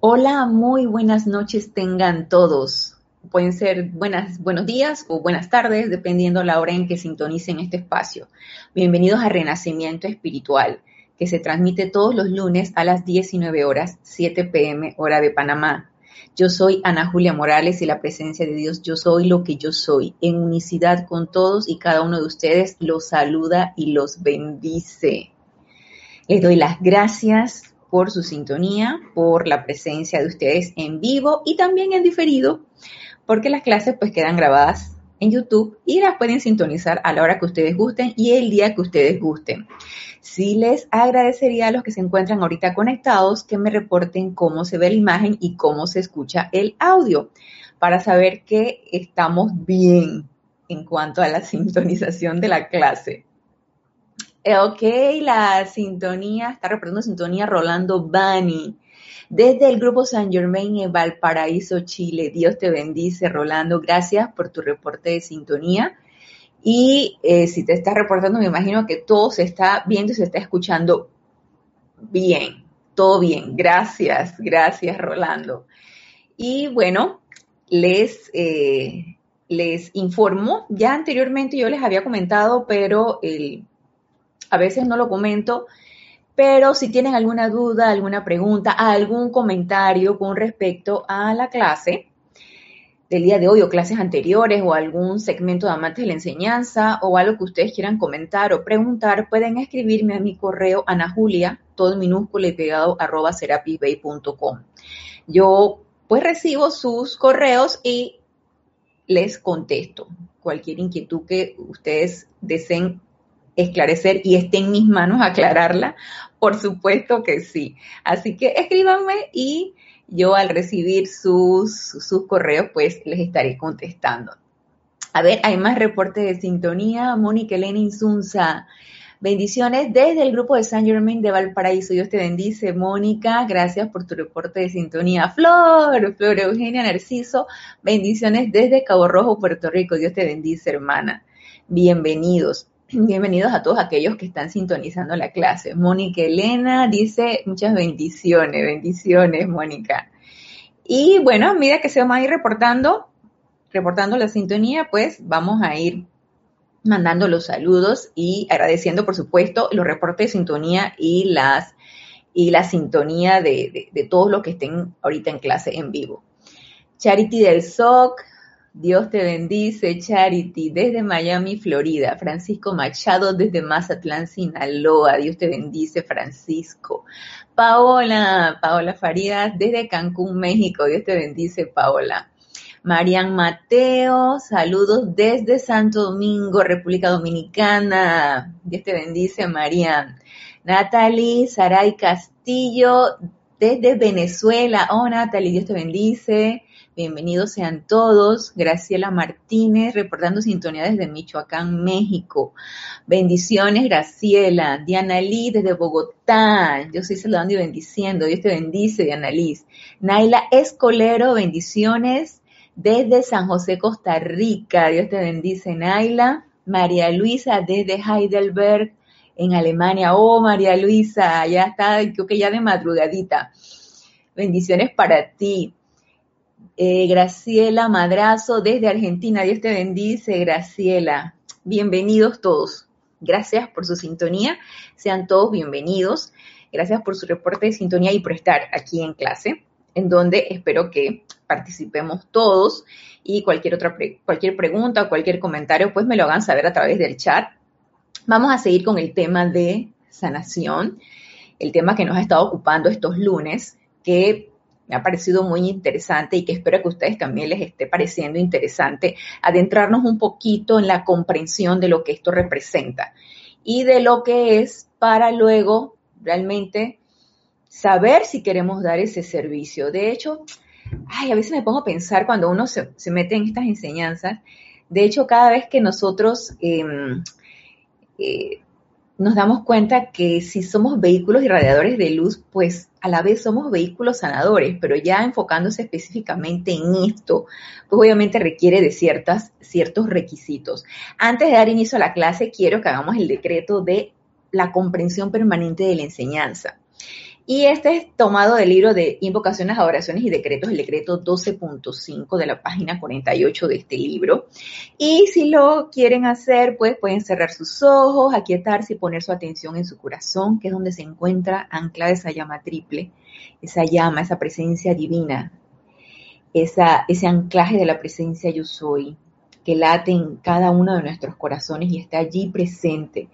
Hola, muy buenas noches tengan todos. Pueden ser buenas, buenos días o buenas tardes, dependiendo la hora en que sintonicen este espacio. Bienvenidos a Renacimiento Espiritual, que se transmite todos los lunes a las 19 horas, 7 pm, hora de Panamá. Yo soy Ana Julia Morales y la presencia de Dios, yo soy lo que yo soy, en unicidad con todos y cada uno de ustedes los saluda y los bendice. Les doy las gracias por su sintonía, por la presencia de ustedes en vivo y también en diferido, porque las clases pues quedan grabadas en YouTube y las pueden sintonizar a la hora que ustedes gusten y el día que ustedes gusten. Sí les agradecería a los que se encuentran ahorita conectados que me reporten cómo se ve la imagen y cómo se escucha el audio para saber que estamos bien en cuanto a la sintonización de la clase. Ok, la sintonía, está reportando sintonía Rolando Bani. Desde el grupo San Germain en Valparaíso, Chile. Dios te bendice, Rolando. Gracias por tu reporte de sintonía. Y eh, si te estás reportando, me imagino que todo se está viendo y se está escuchando bien. Todo bien. Gracias, gracias, Rolando. Y bueno, les, eh, les informo, ya anteriormente yo les había comentado, pero el a veces no lo comento, pero si tienen alguna duda, alguna pregunta, algún comentario con respecto a la clase del día de hoy o clases anteriores o algún segmento de amantes de la enseñanza o algo que ustedes quieran comentar o preguntar, pueden escribirme a mi correo anajulia, todo en minúscula y pegado, arroba serapisbay.com. Yo pues recibo sus correos y les contesto cualquier inquietud que ustedes deseen esclarecer y esté en mis manos aclararla? Por supuesto que sí. Así que escríbanme y yo al recibir sus, sus correos, pues les estaré contestando. A ver, hay más reportes de sintonía. Mónica Elena Insunza. Bendiciones desde el grupo de San Germain de Valparaíso. Dios te bendice, Mónica. Gracias por tu reporte de sintonía. Flor, Flor Eugenia Narciso. Bendiciones desde Cabo Rojo, Puerto Rico. Dios te bendice, hermana. Bienvenidos. Bienvenidos a todos aquellos que están sintonizando la clase. Mónica Elena dice muchas bendiciones, bendiciones, Mónica. Y bueno, a medida que se van a ir reportando, reportando la sintonía, pues vamos a ir mandando los saludos y agradeciendo, por supuesto, los reportes de sintonía y las y la sintonía de, de todos los que estén ahorita en clase en vivo. Charity del SOC, Dios te bendice, Charity, desde Miami, Florida. Francisco Machado, desde Mazatlán, Sinaloa. Dios te bendice, Francisco. Paola, Paola Farías, desde Cancún, México. Dios te bendice, Paola. Marian Mateo, saludos desde Santo Domingo, República Dominicana. Dios te bendice, Marian. Natalie Saray Castillo, desde Venezuela. Oh, Natalie, Dios te bendice. Bienvenidos sean todos. Graciela Martínez, reportando sintonía desde Michoacán, México. Bendiciones, Graciela. Diana Liz, desde Bogotá. Yo estoy saludando y bendiciendo. Dios te bendice, Diana Liz. Naila Escolero, bendiciones desde San José, Costa Rica. Dios te bendice, Naila. María Luisa, desde Heidelberg, en Alemania. Oh, María Luisa, ya está, creo que ya de madrugadita. Bendiciones para ti. Eh, Graciela Madrazo desde Argentina. Dios te bendice, Graciela. Bienvenidos todos. Gracias por su sintonía. Sean todos bienvenidos. Gracias por su reporte de sintonía y por estar aquí en clase, en donde espero que participemos todos y cualquier otra cualquier pregunta o cualquier comentario, pues me lo hagan saber a través del chat. Vamos a seguir con el tema de sanación, el tema que nos ha estado ocupando estos lunes, que me ha parecido muy interesante y que espero que a ustedes también les esté pareciendo interesante adentrarnos un poquito en la comprensión de lo que esto representa y de lo que es para luego realmente saber si queremos dar ese servicio. De hecho, ay, a veces me pongo a pensar cuando uno se, mete en estas enseñanzas, de hecho, cada vez que nosotros em, eh, nos damos cuenta que si somos vehículos irradiadores de luz, pues a la vez somos vehículos sanadores, pero ya enfocándose específicamente en esto, pues obviamente requiere de ciertas, ciertos requisitos. Antes de dar inicio a la clase, quiero que hagamos el decreto de la comprensión permanente de la enseñanza. Y este es tomado del libro de Invocaciones, Adoraciones y Decretos, el decreto 12.5 de la página 48 de este libro. Y si lo quieren hacer, pues pueden cerrar sus ojos, aquietarse y poner su atención en su corazón, que es donde se encuentra anclada esa llama triple, esa llama, esa presencia divina, esa, ese anclaje de la presencia yo soy, que late en cada uno de nuestros corazones y está allí presente.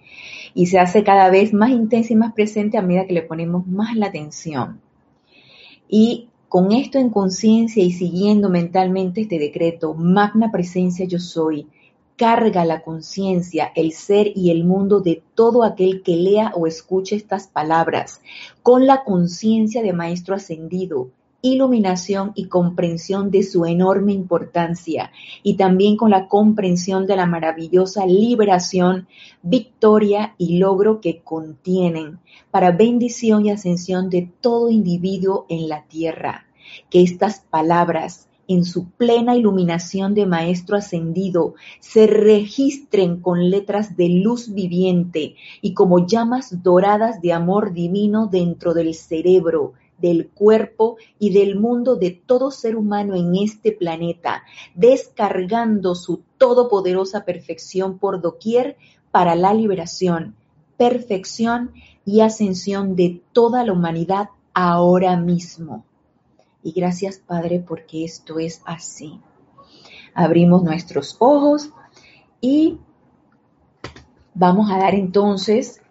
Y se hace cada vez más intensa y más presente a medida que le ponemos más la atención. Y con esto en conciencia y siguiendo mentalmente este decreto, magna presencia yo soy, carga la conciencia, el ser y el mundo de todo aquel que lea o escuche estas palabras, con la conciencia de Maestro Ascendido, iluminación y comprensión de su enorme importancia y también con la comprensión de la maravillosa liberación, victoria y logro que contienen para bendición y ascensión de todo individuo en la tierra. Que estas palabras en su plena iluminación de Maestro Ascendido se registren con letras de luz viviente y como llamas doradas de amor divino dentro del cerebro, del cuerpo y del mundo de todo ser humano en este planeta, descargando su todopoderosa perfección por doquier para la liberación, perfección y ascensión de toda la humanidad ahora mismo. Y gracias Padre porque esto es así. Abrimos nuestros ojos y vamos a dar entonces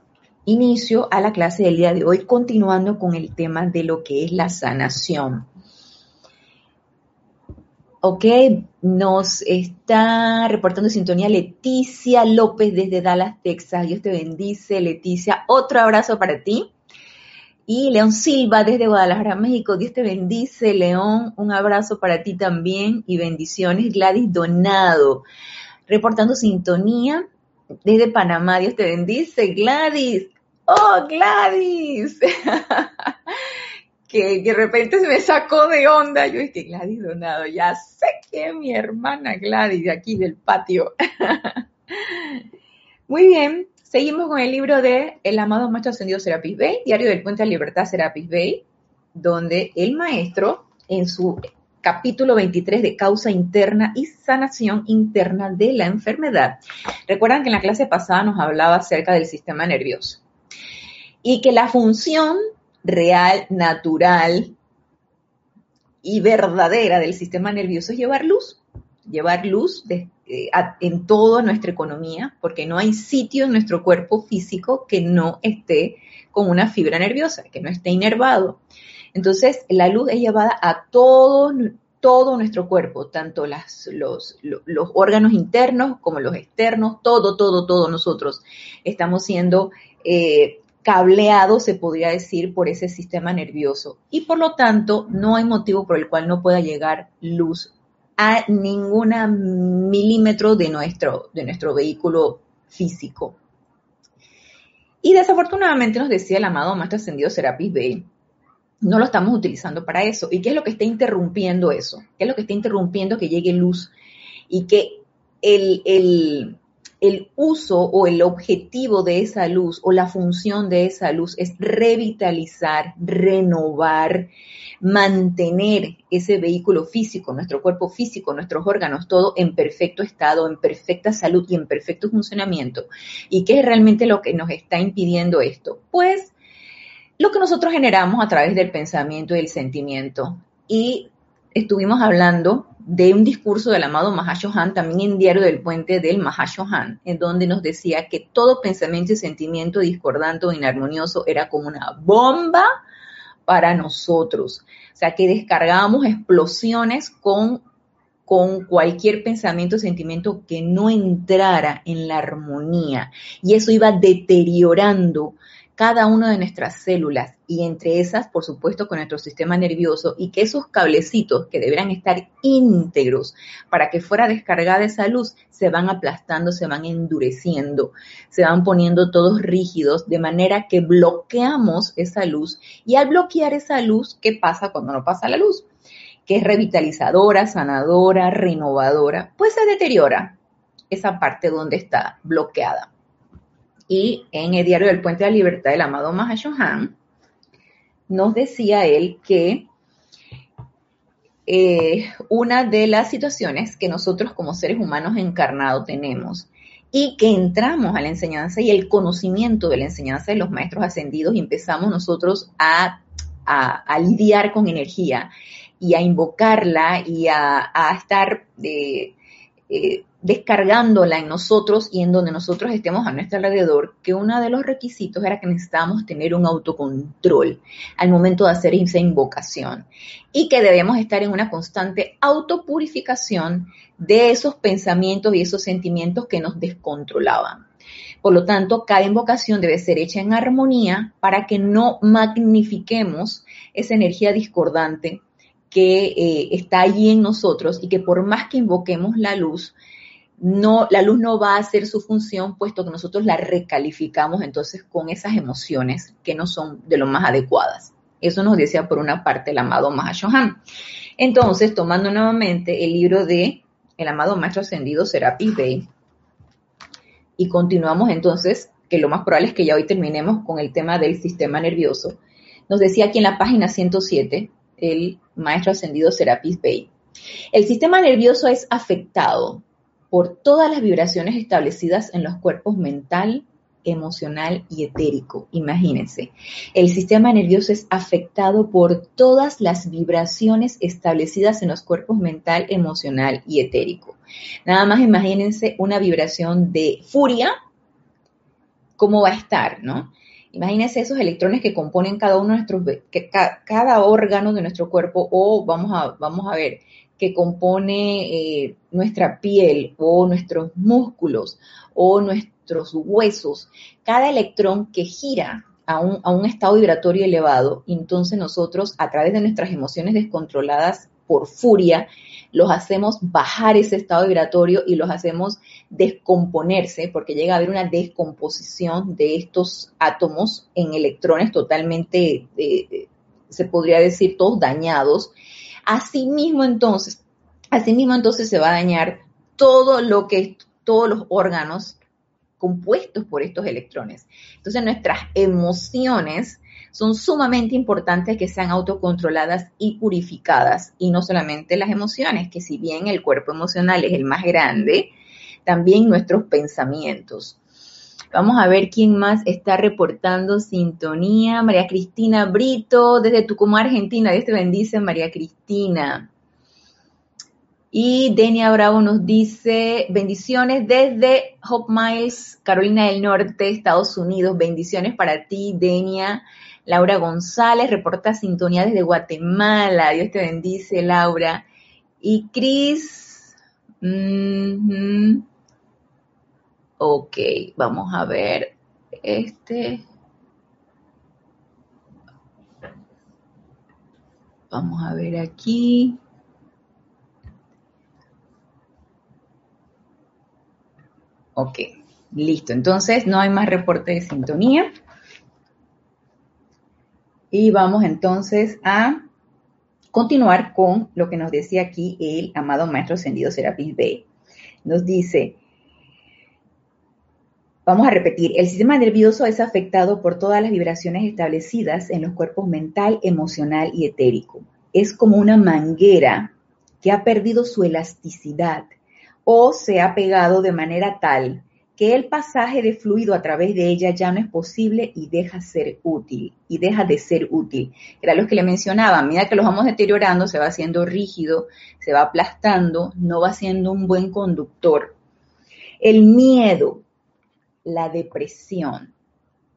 inicio a la clase del día de hoy, continuando con el tema de lo que es la sanación. Ok, nos está reportando sintonía Leticia López desde Dallas, Texas. Dios te bendice, Leticia. Otro abrazo para ti. Y León Silva desde Guadalajara, México. Dios te bendice, León. Un abrazo para ti también y bendiciones. Gladys Donado, reportando sintonía desde Panamá. Dios te bendice, Gladys. ¡Oh, Gladys! que, de repente se me sacó de onda. Yo dije, Gladys Donado, ya sé que es mi hermana Gladys de aquí del patio. Muy bien, seguimos con el libro de El amado maestro ascendido Serapis Bey, Diario del Puente de Libertad Serapis Bey, donde el maestro, en su capítulo 23 de causa interna y sanación interna de la enfermedad. Recuerdan que en la clase pasada nos hablaba acerca del sistema nervioso y que la función real, natural y verdadera del sistema nervioso es llevar luz, llevar luz eh, en toda nuestra economía, porque no hay sitio en nuestro cuerpo físico que no esté con una fibra nerviosa, que no esté inervado. Entonces, la luz es llevada a todo, todo nuestro cuerpo, tanto los, los, órganos internos como los externos, todo, todo, todo nosotros estamos siendo eh, cableado, se podría decir, por ese sistema nervioso. Y por lo tanto, no hay motivo por el cual no pueda llegar luz a ningún milímetro de nuestro, de nuestro vehículo físico. Y desafortunadamente nos decía el amado Maestro Ascendido Serapis Bey, no lo estamos utilizando para eso. ¿Y qué es lo que está interrumpiendo eso? ¿Qué es lo que está interrumpiendo que llegue luz? Y que el, el, el uso o el objetivo de esa luz o la función de esa luz es revitalizar, renovar, mantener ese vehículo físico, nuestro cuerpo físico, nuestros órganos, todo en perfecto estado, en perfecta salud y en perfecto funcionamiento. ¿Y qué es realmente lo que nos está impidiendo esto? Pues lo que nosotros generamos a través del pensamiento y el sentimiento. Y estuvimos hablando de un discurso del amado Mahashohan, también en Diario del Puente del Mahashohan, en donde nos decía que todo pensamiento y sentimiento discordante o inarmonioso era como una bomba para nosotros. O sea, que descargábamos explosiones con, con cualquier pensamiento o sentimiento que no entrara en la armonía. Y eso iba deteriorando cada una de nuestras células y entre esas, por supuesto, con nuestro sistema nervioso y que esos cablecitos que deberán estar íntegros para que fuera descargada esa luz se van aplastando, se van endureciendo, se van poniendo todos rígidos de manera que bloqueamos esa luz y al bloquear esa luz, ¿qué pasa cuando no pasa la luz? Que es revitalizadora, sanadora, renovadora, pues se deteriora esa parte donde está bloqueada. Y en el diario del Puente de la Libertad del amado Mahashohan, nos decía él que eh, una de las situaciones que nosotros como seres humanos encarnados tenemos y que entramos a la enseñanza y el conocimiento de la enseñanza de los maestros ascendidos y empezamos nosotros a, lidiar con energía y a invocarla y a, estar eh, eh, descargándola en nosotros y en donde nosotros estemos a nuestro alrededor, que uno de los requisitos era que necesitábamos tener un autocontrol al momento de hacer esa invocación y que debemos estar en una constante autopurificación de esos pensamientos y esos sentimientos que nos descontrolaban. Por lo tanto, cada invocación debe ser hecha en armonía para que no magnifiquemos esa energía discordante que eh, está allí en nosotros y que por más que invoquemos la luz, no, la luz no va a hacer su función, puesto que nosotros la recalificamos entonces con esas emociones que no son de lo más adecuadas. Eso nos decía por una parte el amado Mahashohan. Entonces, tomando nuevamente el libro de el amado Maestro Ascendido Serapis Bey, y continuamos entonces, que lo más probable es que ya hoy terminemos con el tema del sistema nervioso. Nos decía aquí en la página 107 el Maestro Ascendido Serapis Bey. El sistema nervioso es afectado por todas las vibraciones establecidas en los cuerpos mental, emocional y etérico. Imagínense, el sistema nervioso es afectado por todas las vibraciones establecidas en los cuerpos mental, emocional y etérico. Nada más imagínense una vibración de furia, cómo va a estar, ¿no? Imagínense esos electrones que componen cada uno de nuestros, cada órgano de nuestro cuerpo, o vamos a, vamos a ver, que compone eh, nuestra piel o nuestros músculos o nuestros huesos, cada electrón que gira a un, a un estado vibratorio elevado, entonces nosotros a través de nuestras emociones descontroladas por furia, los hacemos bajar ese estado vibratorio y los hacemos descomponerse, porque llega a haber una descomposición de estos átomos en electrones totalmente, eh, se podría decir, todos dañados, Asimismo, entonces, entonces se va a dañar todo lo que, todos los órganos compuestos por estos electrones. Entonces, nuestras emociones son sumamente importantes que sean autocontroladas y purificadas. Y no solamente las emociones, que si bien el cuerpo emocional es el más grande, también nuestros pensamientos. Vamos a ver quién más está reportando sintonía. María Cristina Brito, desde Tucumán, Argentina. Dios te bendice, María Cristina. Y Denia Bravo nos dice, bendiciones desde Hope Miles, Carolina del Norte, Estados Unidos. Bendiciones para ti, Denia. Laura González reporta sintonía desde Guatemala. Dios te bendice, Laura. Y Cris, mm, Ok, vamos a ver este. Vamos a ver aquí. Ok, listo. Entonces no hay más reporte de sintonía. Y vamos entonces a continuar con lo que nos decía aquí el amado Maestro Ascendido Serapis B. Nos dice, Vamos a repetir, el sistema nervioso es afectado por todas las vibraciones establecidas en los cuerpos mental, emocional y etérico. Es como una manguera que ha perdido su elasticidad o se ha pegado de manera tal que el pasaje de fluido a través de ella ya no es posible y deja ser útil, y deja de ser útil. Era lo que le mencionaba, a medida que los vamos deteriorando, se va haciendo rígido, se va aplastando, no va siendo un buen conductor. El miedo, la depresión,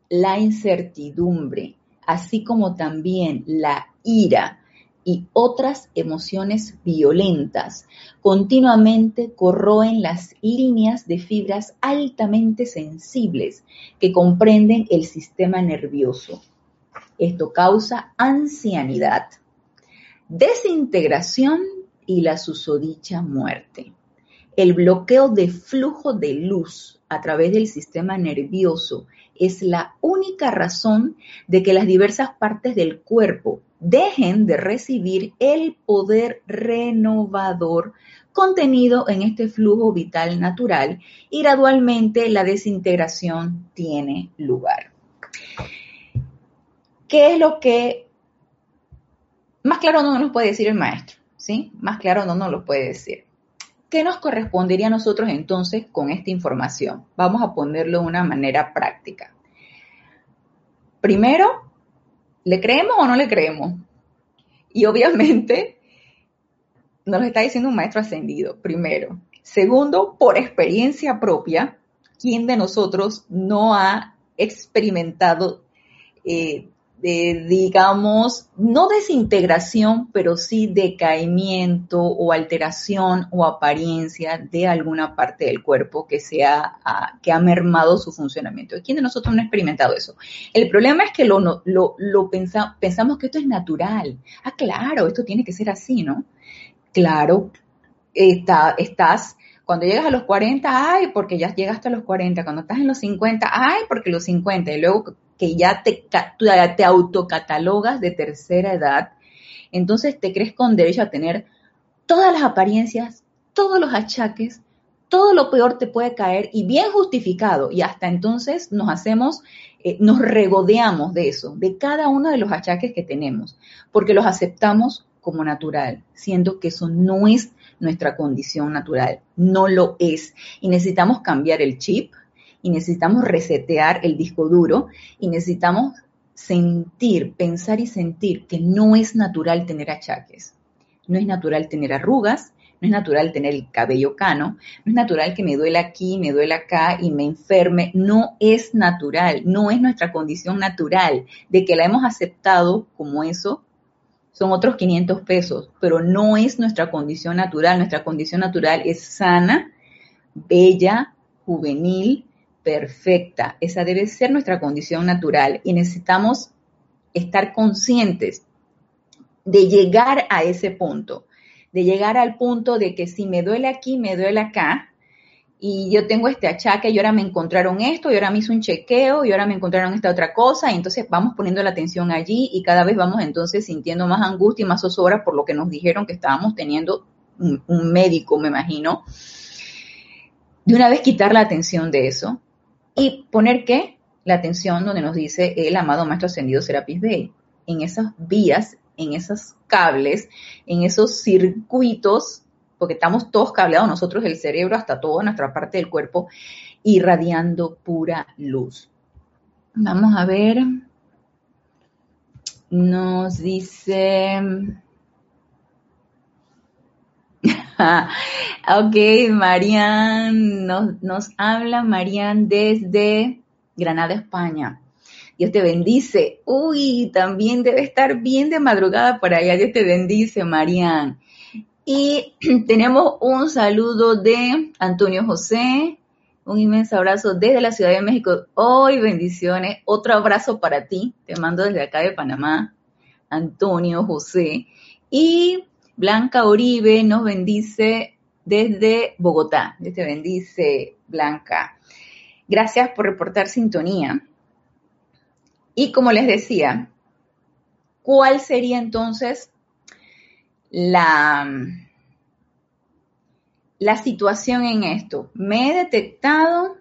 la incertidumbre, así como también la ira y otras emociones violentas, continuamente corroen las líneas de fibras altamente sensibles que comprenden el sistema nervioso. Esto causa ancianidad, desintegración y la susodicha muerte. El bloqueo de flujo de luz a través del sistema nervioso es la única razón de que las diversas partes del cuerpo dejen de recibir el poder renovador contenido en este flujo vital natural y gradualmente la desintegración tiene lugar. ¿Qué es lo que claro no nos puede decir el maestro, ¿sí? Más claro no nos lo puede decir. ¿Qué nos correspondería a nosotros entonces con esta información? Vamos a ponerlo de una manera práctica. Primero, ¿le creemos o no le creemos? Y obviamente nos lo está diciendo un maestro ascendido, primero. Segundo, por experiencia propia, ¿quién de nosotros no ha experimentado eh, digamos, no desintegración, pero sí decaimiento o alteración o apariencia de alguna parte del cuerpo que, sea, que ha mermado su funcionamiento. ¿Quién de nosotros no ha experimentado eso? El problema es que lo, lo, lo pensamos que esto es natural. Ah, claro, esto tiene que ser así, ¿no? Claro, está, estás cuando llegas a los 40, ay, porque ya llegaste a los 40. Cuando estás en los 50, ay, porque los 50. Y luego que ya te, te autocatalogas de tercera edad, entonces te crees con derecho a tener todas las apariencias, todos los achaques, todo lo peor te puede caer y bien justificado. Y hasta entonces nos hacemos, eh, nos regodeamos de eso, de cada uno de los achaques que tenemos, porque los aceptamos como natural, siendo que eso no es nuestra condición natural, no lo es. Y necesitamos cambiar el chip, y necesitamos resetear el disco duro y necesitamos sentir, pensar y sentir que no es natural tener achaques, no es natural tener arrugas, no es natural tener el cabello cano, no es natural que me duele aquí, me duele acá y me enferme, no es natural, no es nuestra condición natural, de que la hemos aceptado como eso, son otros 500 pesos, pero no es nuestra condición natural, nuestra condición natural es sana, bella, juvenil, perfecta. Esa debe ser nuestra condición natural y necesitamos estar conscientes de llegar a ese punto, de llegar al punto de que si me duele aquí, me duele acá, y yo tengo este achaque y ahora me encontraron esto, y ahora me hizo un chequeo, y ahora me encontraron esta otra cosa, y entonces vamos poniendo la atención allí y cada vez vamos entonces sintiendo más angustia y más zozobra por lo que nos dijeron que estábamos teniendo un, un médico, me imagino. De una vez quitar la atención de eso y poner qué? La atención donde nos dice el amado Maestro Ascendido Serapis Bey, en esas vías, en esos cables, en esos circuitos, porque estamos todos cableados nosotros, el cerebro, hasta toda nuestra parte del cuerpo, irradiando pura luz. Vamos a ver. Nos dice ok, Marian, nos, nos habla Marian desde Granada, España. Dios te bendice. Uy, también debe estar bien de madrugada por allá. Dios te bendice, Marian. Y tenemos un saludo de Antonio José. Un inmenso abrazo desde la Ciudad de México. Hoy bendiciones. Otro abrazo para ti. Te mando desde acá de Panamá. Antonio José. Y Blanca Oribe nos bendice desde Bogotá. Te bendice, Blanca. Gracias por reportar sintonía. Y como les decía, ¿cuál sería entonces la, la situación en esto? Me he detectado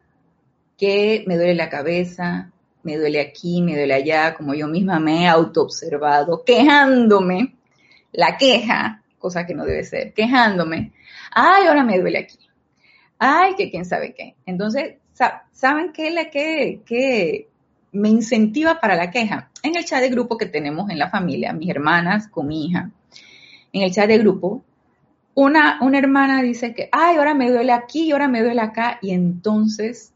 que me duele la cabeza, me duele aquí, me duele allá, como yo misma me he autoobservado, quejándome. La queja cosa que no debe ser, quejándome. Ay, ahora me duele aquí. Ay, que quién sabe qué. Entonces, ¿saben qué es la que, me incentiva para la queja? En el chat de grupo que tenemos en la familia, mis hermanas con mi hija, en el chat de grupo, una, una hermana dice que, ay, ahora me duele aquí, ahora me duele acá, y entonces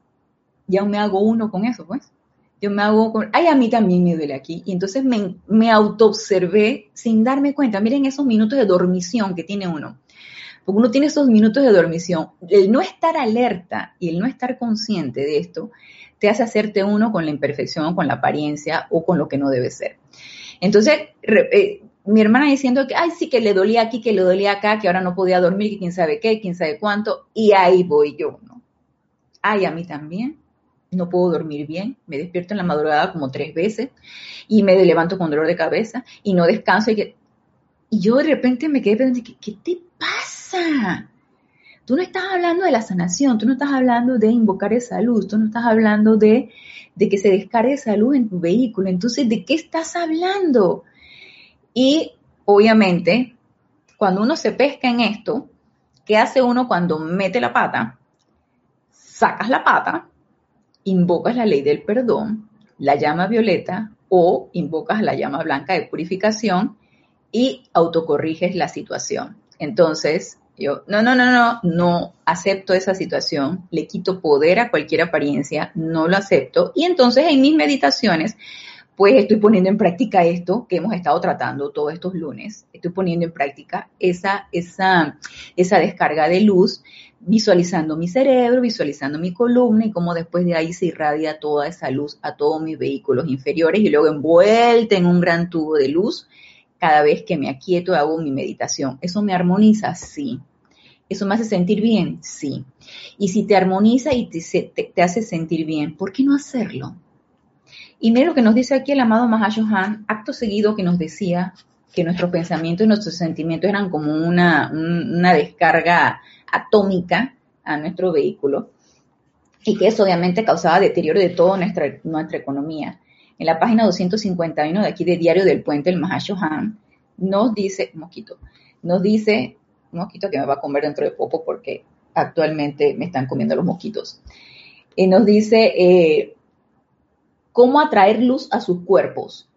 ya me hago uno con eso, pues yo me hago, ay, a mí también me duele aquí. Y entonces me, me autoobservé sin darme cuenta. Miren esos minutos de dormición que tiene uno. Porque uno tiene esos minutos de dormición. El no estar alerta y el no estar consciente de esto te hace hacerte uno con la imperfección, con la apariencia o con lo que no debe ser. Entonces, eh, mi hermana diciendo que, ay, sí, que le dolía aquí, que le dolía acá, que ahora no podía dormir, que quién sabe qué, quién sabe cuánto, y ahí voy yo, ¿no? Ay, a mí también no puedo dormir bien, me despierto en la madrugada como tres veces y me levanto con dolor de cabeza y no descanso y, yo de repente me quedé pensando, ¿qué, te pasa? Tú no estás hablando de la sanación, tú no estás hablando de invocar esa luz, tú no estás hablando de, de que se descargue esa luz en tu vehículo, entonces, ¿de qué estás hablando? Y obviamente, cuando uno se pesca en esto, ¿qué hace uno cuando mete la pata? Sacas la pata, invocas la ley del perdón, la llama violeta o invocas la llama blanca de purificación y autocorriges la situación. Entonces, yo, no, no, no, no, no acepto esa situación, le quito poder a cualquier apariencia, no lo acepto. Y entonces en mis meditaciones, pues estoy poniendo en práctica esto que hemos estado tratando todos estos lunes. Estoy poniendo en práctica esa, esa, esa descarga de luz, visualizando mi cerebro, visualizando mi columna y cómo después de ahí se irradia toda esa luz a todos mis vehículos inferiores y luego envuelta en un gran tubo de luz cada vez que me aquieto hago mi meditación. ¿Eso me armoniza? Sí. ¿Eso me hace sentir bien? Sí. Y si te armoniza y te, hace sentir bien, ¿por qué no hacerlo? Y mira lo que nos dice aquí el amado Mahashohan, acto seguido que nos decía que nuestros pensamientos y nuestros sentimientos eran como una, una descarga atómica a nuestro vehículo y que eso obviamente causaba deterioro de toda nuestra, nuestra economía en la página 251 de aquí de Diario del Puente, el Mahashohan, nos dice, mosquito, nos dice, mosquito que me va a comer dentro de poco porque actualmente me están comiendo los mosquitos, y nos dice eh, cómo atraer luz a sus cuerpos.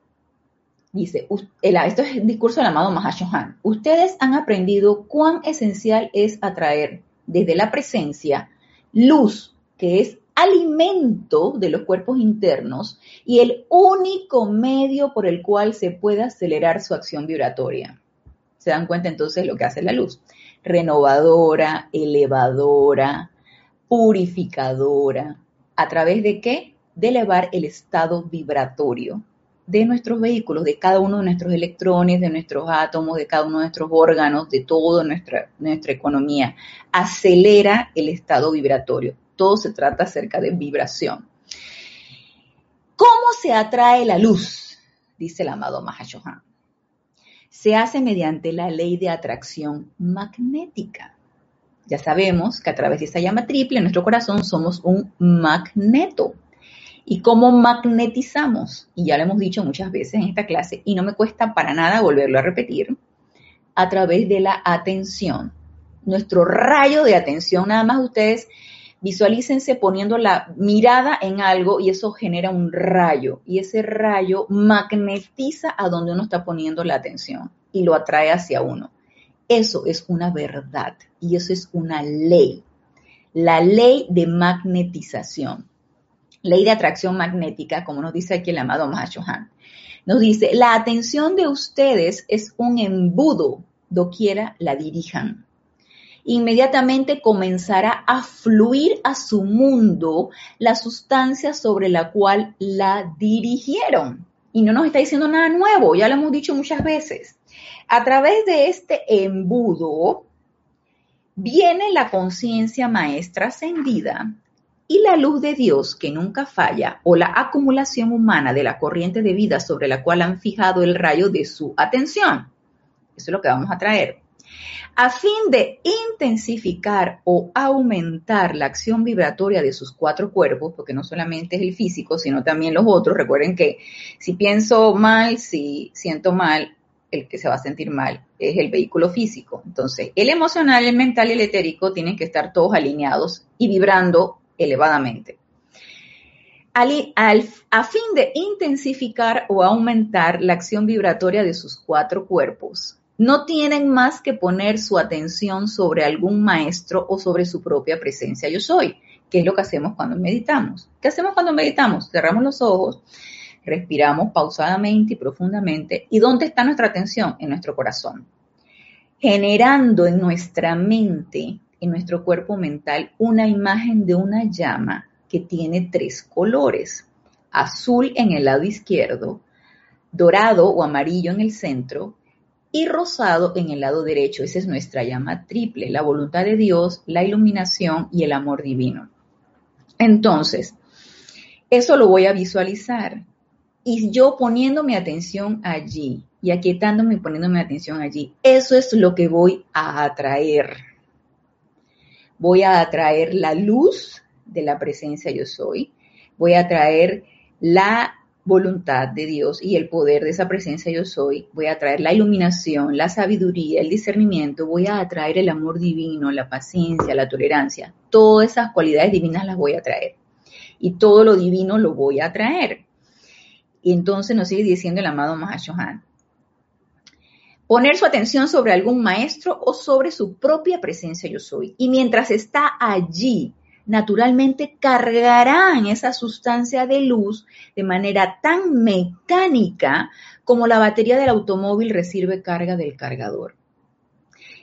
Dice, esto es el discurso del amado Mahashohan. Ustedes han aprendido cuán esencial es atraer desde la presencia luz, que es alimento de los cuerpos internos y el único medio por el cual se puede acelerar su acción vibratoria. ¿Se dan cuenta entonces lo que hace la luz? Renovadora, elevadora, purificadora. ¿A través de qué? De elevar el estado vibratorio de nuestros vehículos, de cada uno de nuestros electrones, de nuestros átomos, de cada uno de nuestros órganos, de toda nuestra, nuestra economía. Acelera el estado vibratorio todo se trata acerca de vibración. ¿Cómo se atrae la luz? Dice el amado Mahashohan. Se hace mediante la ley de atracción magnética. Ya sabemos que a través de esa llama triple en nuestro corazón somos un magneto. ¿Y cómo magnetizamos? Y ya lo hemos dicho muchas veces en esta clase y no me cuesta para nada volverlo a repetir. A través de la atención. Nuestro rayo de atención, nada más ustedes Visualícense poniendo la mirada en algo y eso genera un rayo y ese rayo magnetiza a donde uno está poniendo la atención y lo atrae hacia uno. Eso es una verdad y eso es una ley. La ley de magnetización. Ley de atracción magnética, como nos dice aquí el amado Mahachohan. Nos dice, la atención de ustedes es un embudo, doquiera la dirijan inmediatamente comenzará a fluir a su mundo la sustancia sobre la cual la dirigieron. Y no nos está diciendo nada nuevo, ya lo hemos dicho muchas veces. A través de este embudo viene la conciencia maestra ascendida y la luz de Dios que nunca falla o la acumulación humana de la corriente de vida sobre la cual han fijado el rayo de su atención. Eso es lo que vamos a traer a fin de intensificar o aumentar la acción vibratoria de sus cuatro cuerpos, porque no solamente es el físico, sino también los otros. Recuerden que si pienso mal, si siento mal, el que se va a sentir mal es el vehículo físico. Entonces, el emocional, el mental y el etérico tienen que estar todos alineados y vibrando elevadamente. a fin de intensificar o aumentar la acción vibratoria de sus cuatro cuerpos, no tienen más que poner su atención sobre algún maestro o sobre su propia presencia yo soy, que es lo que hacemos cuando meditamos. ¿Qué hacemos cuando meditamos? Cerramos los ojos, respiramos pausadamente y profundamente. ¿Y dónde está nuestra atención? En nuestro corazón. Generando en nuestra mente, en nuestro cuerpo mental, una imagen de una llama que tiene tres colores. Azul en el lado izquierdo, dorado o amarillo en el centro y rosado en el lado derecho. Esa es nuestra llama triple, la voluntad de Dios, la iluminación y el amor divino. Entonces, eso lo voy a visualizar. Y yo poniendo mi atención allí y aquietándome y poniendo mi atención allí, eso es lo que voy a atraer. Voy a atraer la luz de la presencia yo soy. Voy a atraer la voluntad de Dios y el poder de esa presencia yo soy, voy a traer la iluminación, la sabiduría, el discernimiento, voy a atraer el amor divino, la paciencia, la tolerancia. Todas esas cualidades divinas las voy a traer. Y todo lo divino lo voy a traer. Y entonces nos sigue diciendo el amado Mahashohan. Poner su atención sobre algún maestro o sobre su propia presencia yo soy. Y mientras está allí, naturalmente cargarán esa sustancia de luz de manera tan mecánica como la batería del automóvil recibe carga del cargador.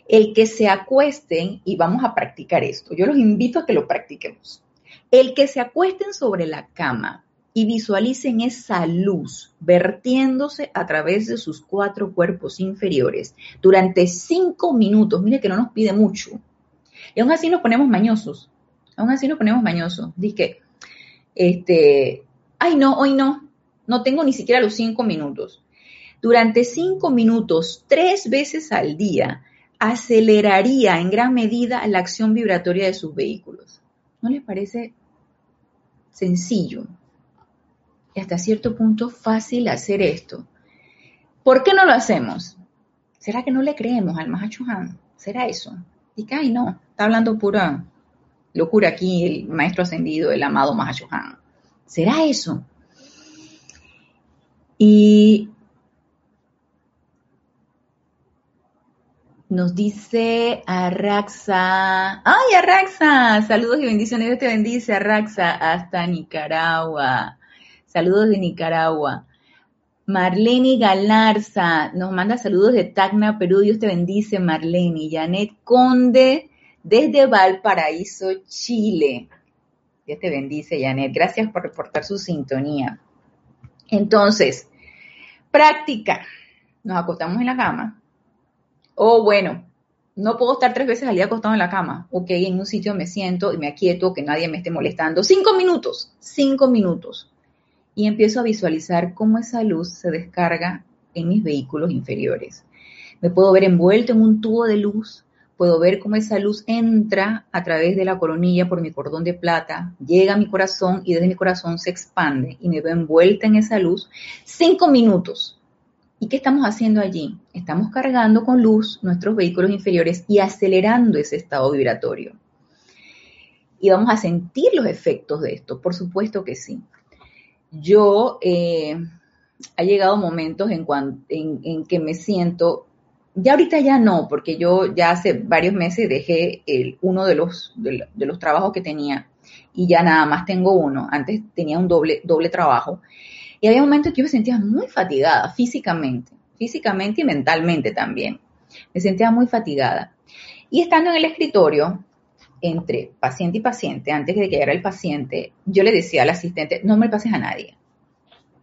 El que se acuesten, y vamos a practicar esto, yo los invito a que lo practiquemos. El que se acuesten sobre la cama y visualicen esa luz vertiéndose a través de sus cuatro cuerpos inferiores durante cinco minutos, mire que no nos pide mucho, y aún así nos ponemos mañosos Aún así nos ponemos mañosos. Dice este, ay no, hoy no, no tengo ni siquiera los cinco minutos. Durante cinco minutos, tres veces al día, aceleraría en gran medida la acción vibratoria de sus vehículos. ¿No les parece sencillo hasta cierto punto fácil hacer esto? ¿Por qué no lo hacemos? ¿Será que no le creemos al Mahachuhan? ¿Será eso? Y que, ay, no, está hablando pura, locura aquí el maestro ascendido, el amado Mahashohan. ¿Será eso? Y nos dice Arraxa, ay Arraxa, saludos y bendiciones, Dios te bendice Arraxa hasta Nicaragua, saludos de Nicaragua. Marlene Galarza nos manda saludos de Tacna, Perú, Dios te bendice Marlene. Janet Conde desde Valparaíso, Chile. Dios te bendice, Janet. Gracias por reportar su sintonía. Entonces, práctica. Nos acostamos en la cama. O bueno, no puedo estar tres veces al día acostado en la cama. Ok, en un sitio me siento y me aquieto, que nadie me esté molestando. Cinco minutos, cinco minutos. Y empiezo a visualizar cómo esa luz se descarga en mis vehículos inferiores. Me puedo ver envuelto en un tubo de luz puedo ver cómo esa luz entra a través de la coronilla por mi cordón de plata, llega a mi corazón y desde mi corazón se expande y me veo envuelta en esa luz cinco minutos. ¿Y qué estamos haciendo allí? Estamos cargando con luz nuestros vehículos inferiores y acelerando ese estado vibratorio. Y vamos a sentir los efectos de esto, por supuesto que sí. Yo, eh, ha llegado momentos en, en que me siento ya ahorita ya no, porque yo ya hace varios meses dejé el, uno de los, de, los trabajos que tenía y ya nada más tengo uno. Antes tenía un doble, doble trabajo. Y había momentos que yo me sentía muy fatigada físicamente, físicamente y mentalmente también. Me sentía muy fatigada. Y estando en el escritorio, entre paciente y paciente, antes de que llegara el paciente, yo le decía al asistente, no me pases a nadie.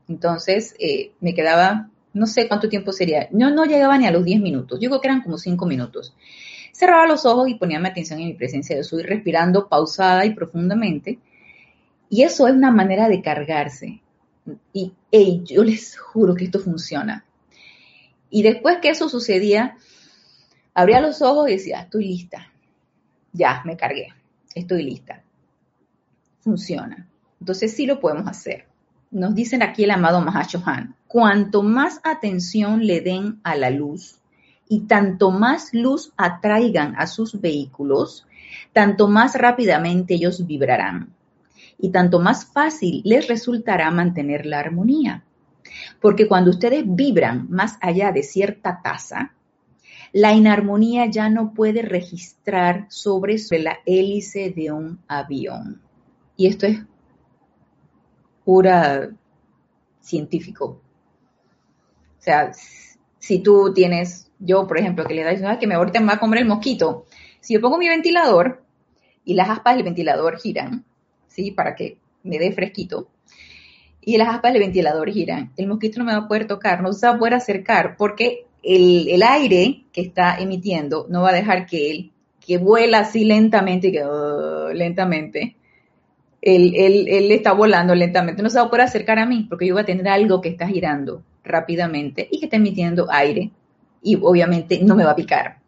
Entonces eh, me quedaba no sé cuánto tiempo sería, no, no llegaba ni a los 10 minutos, yo creo que eran como 5 minutos. Cerraba los ojos y ponía mi atención en mi presencia. Yo estoy respirando pausada y profundamente. Y eso es una manera de cargarse. Y yo les juro que esto funciona. Y después que eso sucedía, abría los ojos y decía, estoy lista. Ya, me cargué. Estoy lista. Funciona. Entonces sí lo podemos hacer nos dicen aquí el amado Mahashohan, cuanto más atención le den a la luz y tanto más luz atraigan a sus vehículos, tanto más rápidamente ellos vibrarán y tanto más fácil les resultará mantener la armonía. Porque cuando ustedes vibran más allá de cierta tasa, la inarmonía ya no puede registrar sobre la hélice de un avión. Y esto es pura científico. O sea, si tú tienes, yo por ejemplo, que le da que me ahorita me va a comer el mosquito, si yo pongo mi ventilador y las aspas del ventilador giran, ¿sí? Para que me dé fresquito, y las aspas del ventilador giran, el mosquito no me va a poder tocar, no se va a poder acercar, porque el, aire que está emitiendo no va a dejar que él, que vuela así lentamente, que uh, lentamente, él, está volando lentamente, no se va a poder acercar a mí porque yo voy a tener algo que está girando rápidamente y que está emitiendo aire y obviamente no me va a picar.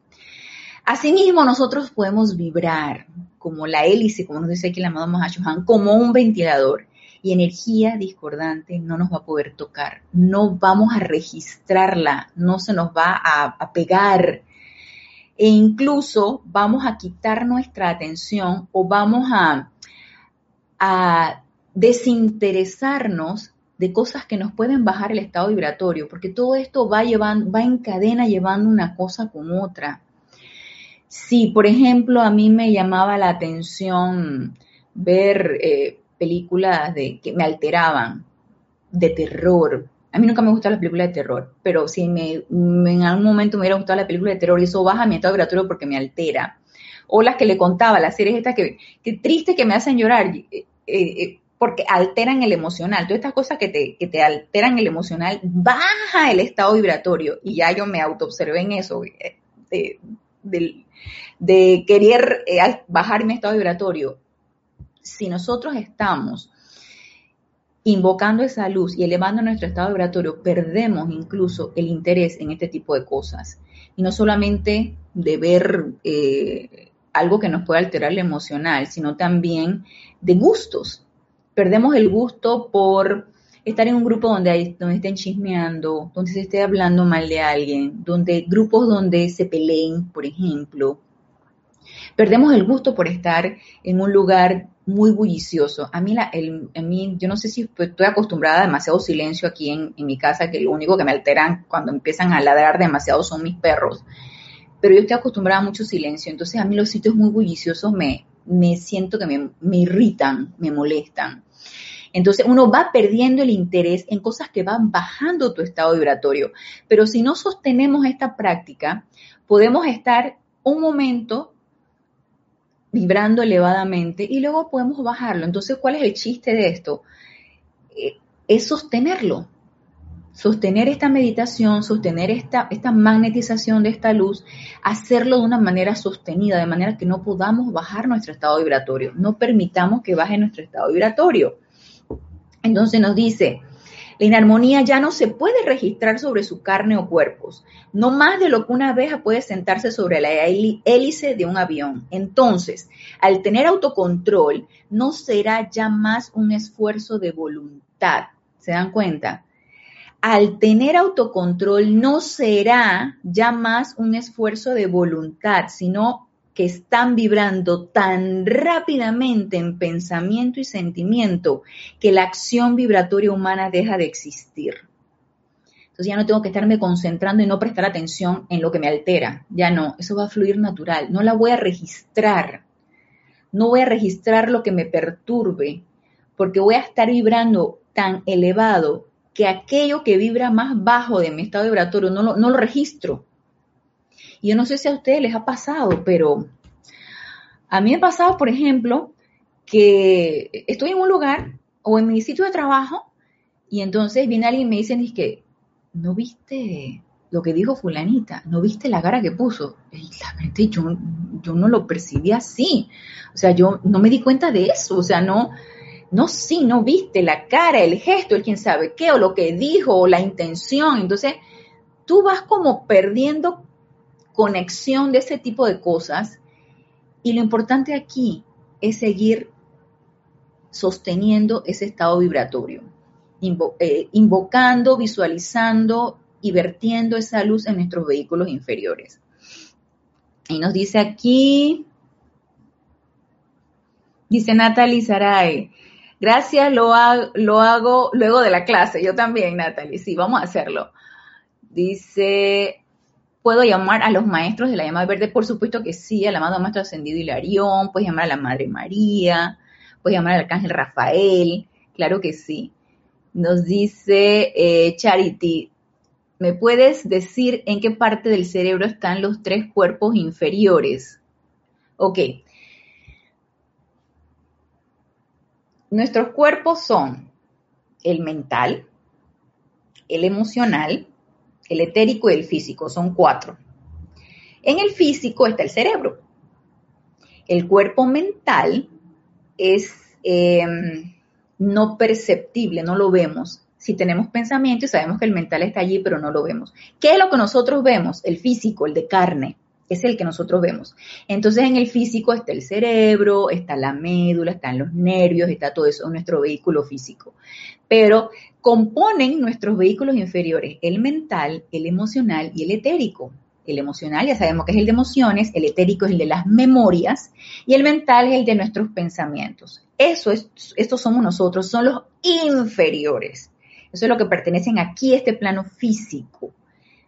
Asimismo, nosotros podemos vibrar como la hélice, como nos dice aquí la amado Mahashohan, como un ventilador. Y energía discordante no nos va a poder tocar, no vamos a registrarla, no se nos va a, pegar. E incluso vamos a quitar nuestra atención o vamos a, a desinteresarnos de cosas que nos pueden bajar el estado vibratorio, porque todo esto va llevando, va en cadena llevando una cosa con otra. Si, por ejemplo, a mí me llamaba la atención ver eh, películas de, que me alteraban, de terror. A mí nunca me gustan las películas de terror, pero si me, en algún momento me hubiera gustado la película de terror y eso baja mi estado vibratorio porque me altera. O las que le contaba, las series estas que, que triste que me hacen llorar. Eh, eh, porque alteran el emocional. Todas estas cosas que te, que te alteran el emocional, baja el estado vibratorio. Y ya yo me autoobservé en eso, eh, de, querer eh, bajar mi estado vibratorio. Si nosotros estamos invocando esa luz y elevando nuestro estado vibratorio, perdemos incluso el interés en este tipo de cosas. Y no solamente de ver eh, algo que nos puede alterar el emocional, sino también de gustos perdemos el gusto por estar en un grupo donde, hay, donde estén chismeando, donde se esté hablando mal de alguien, donde grupos donde se peleen, por ejemplo. Perdemos el gusto por estar en un lugar muy bullicioso. A mí, la, el, yo no sé si estoy acostumbrada a demasiado silencio aquí en, en, mi casa, que lo único que me alteran cuando empiezan a ladrar demasiado son mis perros. Pero yo estoy acostumbrada a mucho silencio, entonces a mí los sitios muy bulliciosos me, me siento que me, me irritan, me molestan. Entonces uno va perdiendo el interés en cosas que van bajando tu estado vibratorio. Pero si no sostenemos esta práctica, podemos estar un momento vibrando elevadamente y luego podemos bajarlo. Entonces, ¿cuál es el chiste de esto? Eh, es sostenerlo. Sostener esta meditación, sostener esta, esta magnetización de esta luz, hacerlo de una manera sostenida, de manera que no podamos bajar nuestro estado vibratorio. No permitamos que baje nuestro estado vibratorio. Entonces nos dice, la inarmonía ya no se puede registrar sobre su carne o cuerpos, no más de lo que una abeja puede sentarse sobre la hélice de un avión. Entonces, al tener autocontrol, no será ya más un esfuerzo de voluntad. ¿Se dan cuenta? Al tener autocontrol no será ya más un esfuerzo de voluntad, sino que están vibrando tan rápidamente en pensamiento y sentimiento que la acción vibratoria humana deja de existir. Entonces ya no tengo que estarme concentrando y no prestar atención en lo que me altera. Ya no, eso va a fluir natural. No la voy a registrar. No voy a registrar lo que me perturbe, porque voy a estar vibrando tan elevado que aquello que vibra más bajo de mi estado vibratorio no lo, registro. Yo no sé si a ustedes les ha pasado, pero a mí me ha pasado, por ejemplo, que estoy en un lugar o en mi sitio de trabajo y entonces viene alguien y me dice, que, ¿no viste lo que dijo fulanita? ¿No viste la cara que puso? Y la yo, yo no lo percibí así. O sea, yo no me di cuenta de eso. O sea, no, no, sí, no viste la cara, el gesto, el quién sabe qué, o lo que dijo, o la intención. Entonces, tú vas como perdiendo conexión de ese tipo de cosas. Y lo importante aquí es seguir sosteniendo ese estado vibratorio, eh, invocando, visualizando y vertiendo esa luz en nuestros vehículos inferiores. Y nos dice aquí, dice Natalie Saray, gracias, lo, lo hago luego de la clase. Yo también, Natalie, sí, vamos a hacerlo. Dice, ¿Puedo llamar a los maestros de la llamada verde? Por supuesto que sí, al amado maestro ascendido Hilarión, puedes llamar a la Madre María, puedes llamar al Arcángel Rafael, claro que sí. Nos dice eh, Charity, ¿me puedes decir en qué parte del cerebro están los tres cuerpos inferiores? Ok. Nuestros cuerpos son el mental, el emocional, el etérico y el físico, son cuatro. En el físico está el cerebro. El cuerpo mental es em, no perceptible, no lo vemos. Si tenemos pensamiento y sabemos que el mental está allí, pero no lo vemos. ¿Qué es lo que nosotros vemos? El físico, el de carne. es el que nosotros vemos. Entonces en el físico está el cerebro, está la médula, están los nervios, está todo eso, nuestro vehículo físico. Pero componen nuestros vehículos inferiores el mental, el emocional y el etérico. El emocional ya sabemos que es el de emociones, el etérico es el de las memorias y el mental es el de nuestros pensamientos. Eso es, estos somos nosotros, son los inferiores. Eso es lo que pertenecen aquí este plano físico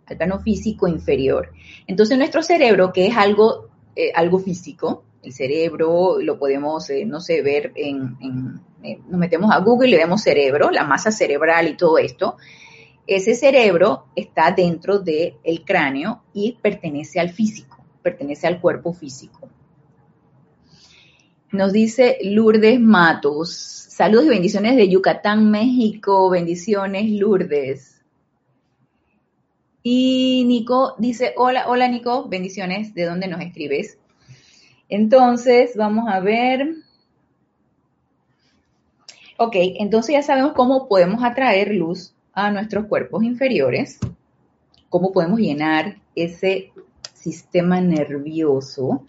al plano físico inferior. Entonces nuestro cerebro, que es algo, eh, algo físico, el cerebro lo podemos, eh, no sé, ver en, eh, nos metemos a Google y vemos cerebro, la masa cerebral y todo esto. Ese cerebro está dentro del cráneo y pertenece al físico, pertenece al cuerpo físico. Nos dice Lourdes Matos. Saludos y bendiciones de Yucatán, México. Bendiciones, Lourdes. Y Nico dice, hola, hola Nico, bendiciones, ¿de dónde nos escribes? Entonces, vamos a ver. Ok, entonces ya sabemos cómo podemos atraer luz a nuestros cuerpos inferiores, cómo podemos llenar ese sistema nervioso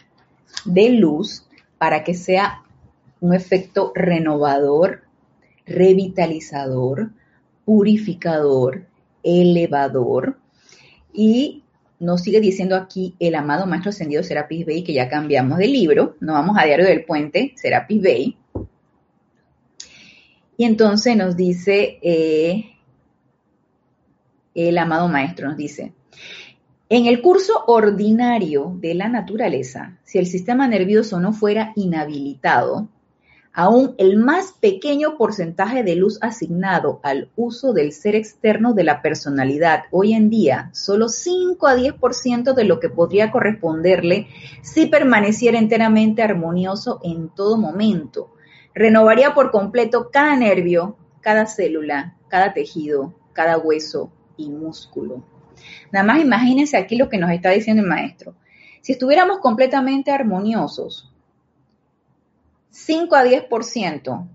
de luz para que sea un efecto renovador, revitalizador, purificador, elevador y nos sigue diciendo aquí el amado Maestro Ascendido Serapis Bey, que ya cambiamos de libro, no vamos a Diario del Puente, Serapis Bey. Y entonces nos dice eh, el amado Maestro, nos dice, en el curso ordinario de la naturaleza, si el sistema nervioso no fuera inhabilitado, aún el más pequeño porcentaje de luz asignado al uso del ser externo de la personalidad hoy en día, solo 5 a 10% de lo que podría corresponderle si permaneciera enteramente armonioso en todo momento. Renovaría por completo cada nervio, cada célula, cada tejido, cada hueso y músculo. Nada más imagínense aquí lo que nos está diciendo el maestro. Si estuviéramos completamente armoniosos, 5 a 10%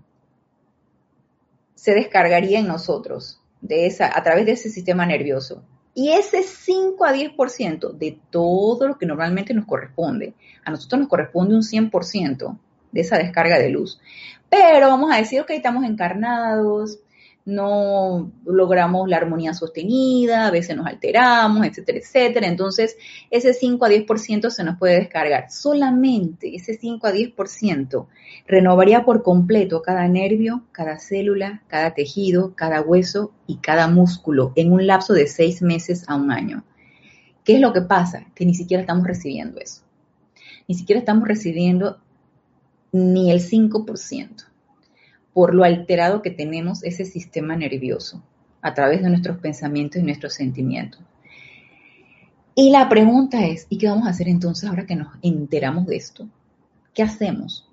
se descargaría en nosotros de esa, a través de ese sistema nervioso. Y ese 5 a 10% de todo lo que normalmente nos corresponde, a nosotros nos corresponde un 100% de esa descarga de luz. Pero vamos a decir, ok, estamos encarnados, no logramos la armonía sostenida, a veces nos alteramos, etcétera, etcétera. Entonces, ese 5 a 10% se nos puede descargar. Solamente ese 5 a 10% renovaría por completo cada nervio, cada célula, cada tejido, cada hueso y cada músculo en un lapso de seis meses a un año. ¿Qué es lo que pasa? Que ni siquiera estamos recibiendo eso. Ni siquiera estamos recibiendo ni el 5% por lo alterado que tenemos ese sistema nervioso a través de nuestros pensamientos y nuestros sentimientos. Y la pregunta es, ¿y qué vamos a hacer entonces ahora que nos enteramos de esto? ¿Qué hacemos?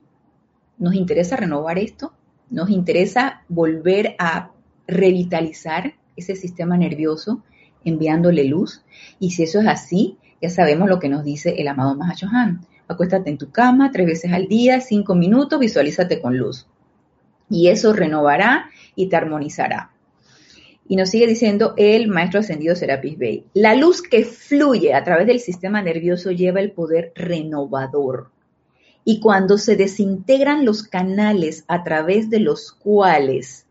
¿Nos interesa renovar esto? ¿Nos interesa volver a revitalizar ese sistema nervioso enviándole luz? Y si eso es así, ya sabemos lo que nos dice el amado Mahachohan. Acuéstate en tu cama tres veces al día, cinco minutos, visualízate con luz y eso renovará y te armonizará. Y nos sigue diciendo el maestro ascendido Serapis Bey. La luz que fluye a través del sistema nervioso lleva el poder renovador. Y cuando se desintegran los canales a través de los cuales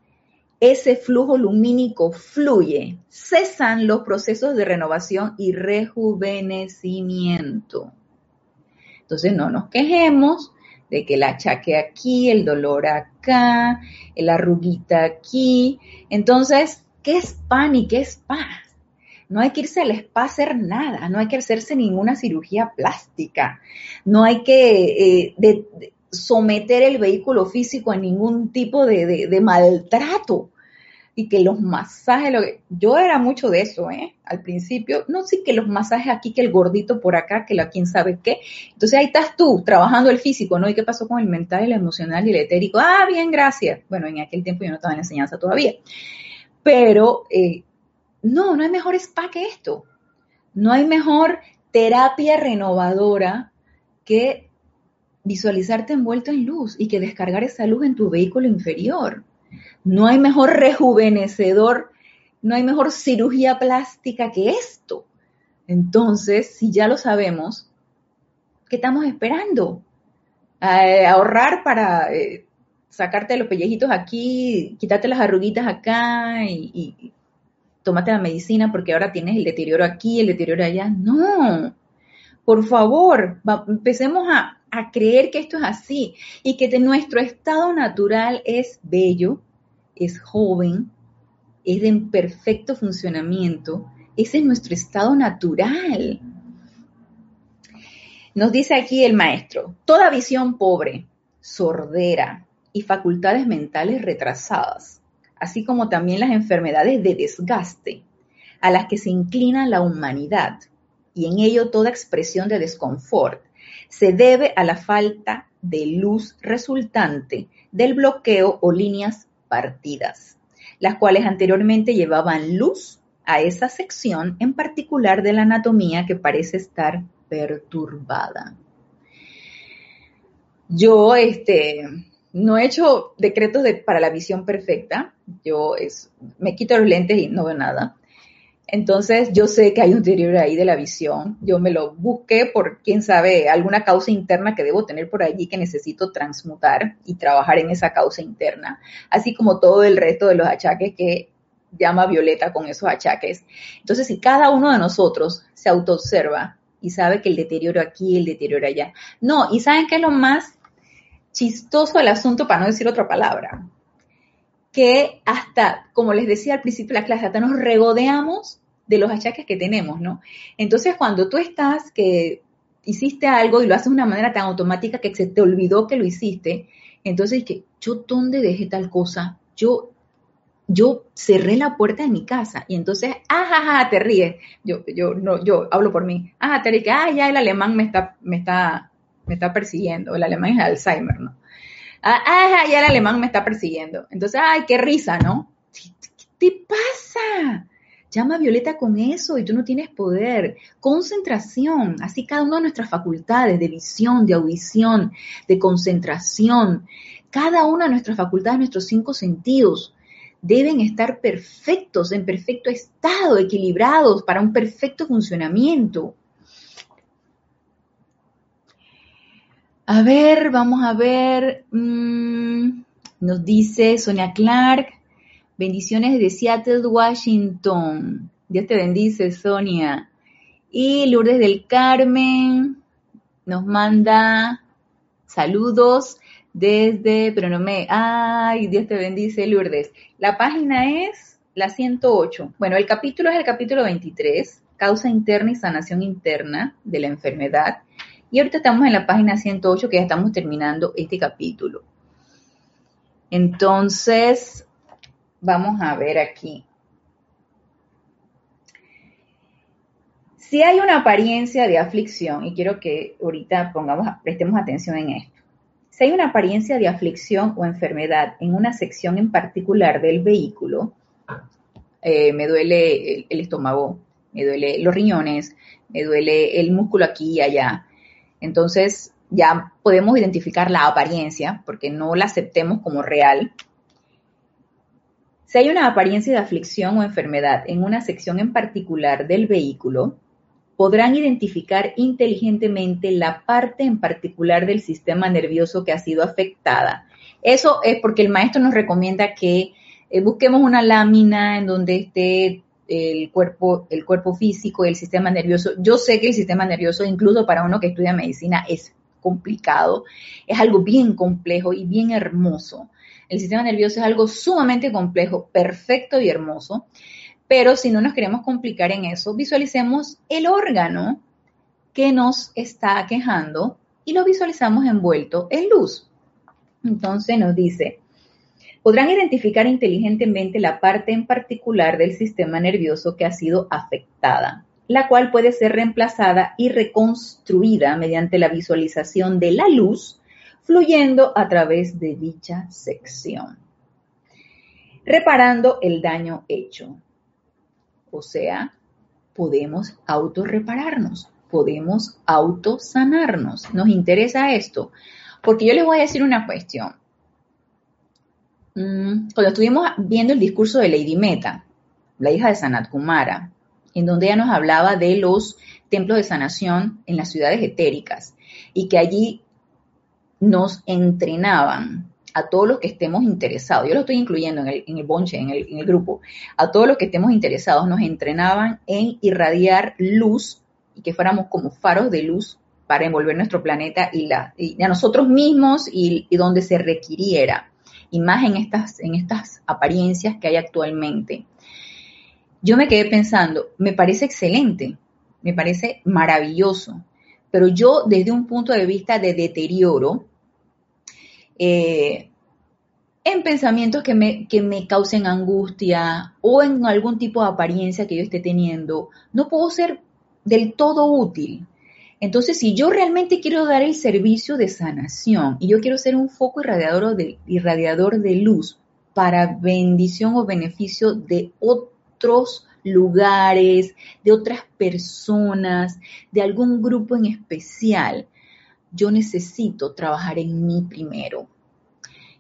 ese flujo lumínico fluye, cesan los procesos de renovación y rejuvenecimiento. Entonces no nos quejemos de que el achaque aquí, el dolor acá, la arruguita aquí. Entonces, ¿qué es pan y qué es paz? No hay que irse al spa a hacer nada, no hay que hacerse ninguna cirugía plástica, no hay que eh, someter el vehículo físico a ningún tipo de maltrato y que los masajes, lo yo era mucho de eso, ¿eh? Al principio, no sí que los masajes aquí, que el gordito por acá, que la quién sabe qué. Entonces ahí estás tú, trabajando el físico, ¿no? ¿Y qué pasó con el mental, el emocional y el etérico? Ah, bien, gracias. Bueno, en aquel tiempo yo no estaba en enseñanza todavía. Pero, eh, no, no hay mejor spa que esto. No hay mejor terapia renovadora que visualizarte envuelto en luz y que descargar esa luz en tu vehículo inferior. No hay mejor rejuvenecedor, no hay mejor cirugía plástica que esto. Entonces, si ya lo sabemos, ¿Qué estamos esperando? ahorrar para eh, sacarte los pellejitos aquí, quitarte las arruguitas acá y, y, tómate la medicina porque ahora tienes el deterioro aquí, el deterioro allá. No, por favor, empecemos a, a creer que esto es así y que nuestro estado natural es bello, es joven, es en perfecto funcionamiento. Ese es nuestro estado natural. Nos dice aquí el maestro, toda visión pobre, sordera y facultades mentales retrasadas, así como también las enfermedades de desgaste a las que se inclina la humanidad, y en ello toda expresión de desconfort, se debe a la falta de luz resultante del bloqueo o líneas partidas, las cuales anteriormente llevaban luz a esa sección en particular de la anatomía que parece estar perturbada. Yo, este, no he hecho decretos para la visión perfecta. Yo es, me quito los lentes y no veo nada. Entonces, yo sé que hay un deterioro ahí de la visión. Yo me lo busqué por, quién sabe, alguna causa interna que debo tener por allí que necesito transmutar y trabajar en esa causa interna. Así como todo el resto de los achaques que llama Violeta con esos achaques. Entonces, si cada uno de nosotros se autoobserva y sabe que el deterioro aquí, el deterioro allá. No, y saben qué es lo más chistoso del asunto, para no decir otra palabra, que hasta, como les decía al principio de la clase, hasta nos regodeamos de los achaques que tenemos, ¿no? Entonces, cuando tú estás que hiciste algo y lo haces de una manera tan automática que se te olvidó que lo hiciste, entonces que yo dónde dejé tal cosa, yo yo cerré la puerta de mi casa y entonces, ah, te ríes. Yo, yo, no, yo hablo por mí. Ah, te ríes, ah, ya el alemán me está, me está, me está persiguiendo. El alemán es Alzheimer, ¿no? Ah, ah, ya el alemán me está persiguiendo. Entonces, ay, qué risa, ¿no? ¿Qué te pasa? Llama a Violeta con eso y tú no tienes poder. Concentración, así cada una de nuestras facultades de visión, de audición, de concentración, cada una de nuestras facultades, nuestros cinco sentidos, deben estar perfectos, en perfecto estado, equilibrados para un perfecto funcionamiento. A ver, vamos a ver. Mm, nos dice Sonia Clark. Bendiciones de Seattle, Washington. Dios te bendice, Sonia. Y Lourdes del Carmen nos manda saludos desde, pero no me, ay, Dios te bendice, Lourdes. La página es la 108. Bueno, el capítulo es el capítulo 23, causa interna y sanación interna de la enfermedad. Y ahorita estamos en la página 108, que ya estamos terminando este capítulo. Entonces, vamos a ver aquí. Si hay una apariencia de aflicción, y quiero que ahorita pongamos, prestemos atención en esto. Si hay una apariencia de aflicción o enfermedad en una sección en particular del vehículo, eh, me duele el, estómago, me duele los riñones, me duele el músculo aquí y allá. Entonces ya podemos identificar la apariencia porque no la aceptemos como real. Si hay una apariencia de aflicción o enfermedad en una sección en particular del vehículo, podrán identificar inteligentemente la parte en particular del sistema nervioso que ha sido afectada. Eso es porque el maestro nos recomienda que eh, busquemos una lámina en donde esté el cuerpo, el cuerpo físico el sistema nervioso. Yo sé que el sistema nervioso, incluso para uno que estudia medicina, es complicado, es algo bien complejo y bien hermoso. El sistema nervioso es algo sumamente complejo, perfecto y hermoso. Pero si no nos queremos complicar en eso, visualicemos el órgano que nos está quejando y lo visualizamos envuelto en luz. Entonces nos dice, podrán identificar inteligentemente la parte en particular del sistema nervioso que ha sido afectada, la cual puede ser reemplazada y reconstruida mediante la visualización de la luz fluyendo a través de dicha sección, reparando el daño hecho. O sea, podemos autorrepararnos, podemos autosanarnos. ¿Nos interesa esto? Porque yo les voy a decir una cuestión. Mm, cuando estuvimos viendo el discurso de Lady Meta, la hija de Sanat Kumara, en donde ella nos hablaba de los templos de sanación en las ciudades etéricas y que allí nos entrenaban a todos los que estemos interesados, yo lo estoy incluyendo en el, en el bonche, en el, grupo, a todos los que estemos interesados, nos entrenaban en irradiar luz y que fuéramos como faros de luz para envolver nuestro planeta y, la, a nosotros mismos y, donde se requiriera, y más en estas, en estas apariencias que hay actualmente. Yo me quedé pensando, me parece excelente, me parece maravilloso, pero yo desde un punto de vista de deterioro, eh, en pensamientos que me, que me causen angustia o en algún tipo de apariencia que yo esté teniendo, no puedo ser del todo útil. Entonces, si yo realmente quiero dar el servicio de sanación y yo quiero ser un foco irradiador de, irradiador de luz para bendición o beneficio de otros lugares, de otras personas, de algún grupo en especial, yo necesito trabajar en mí primero.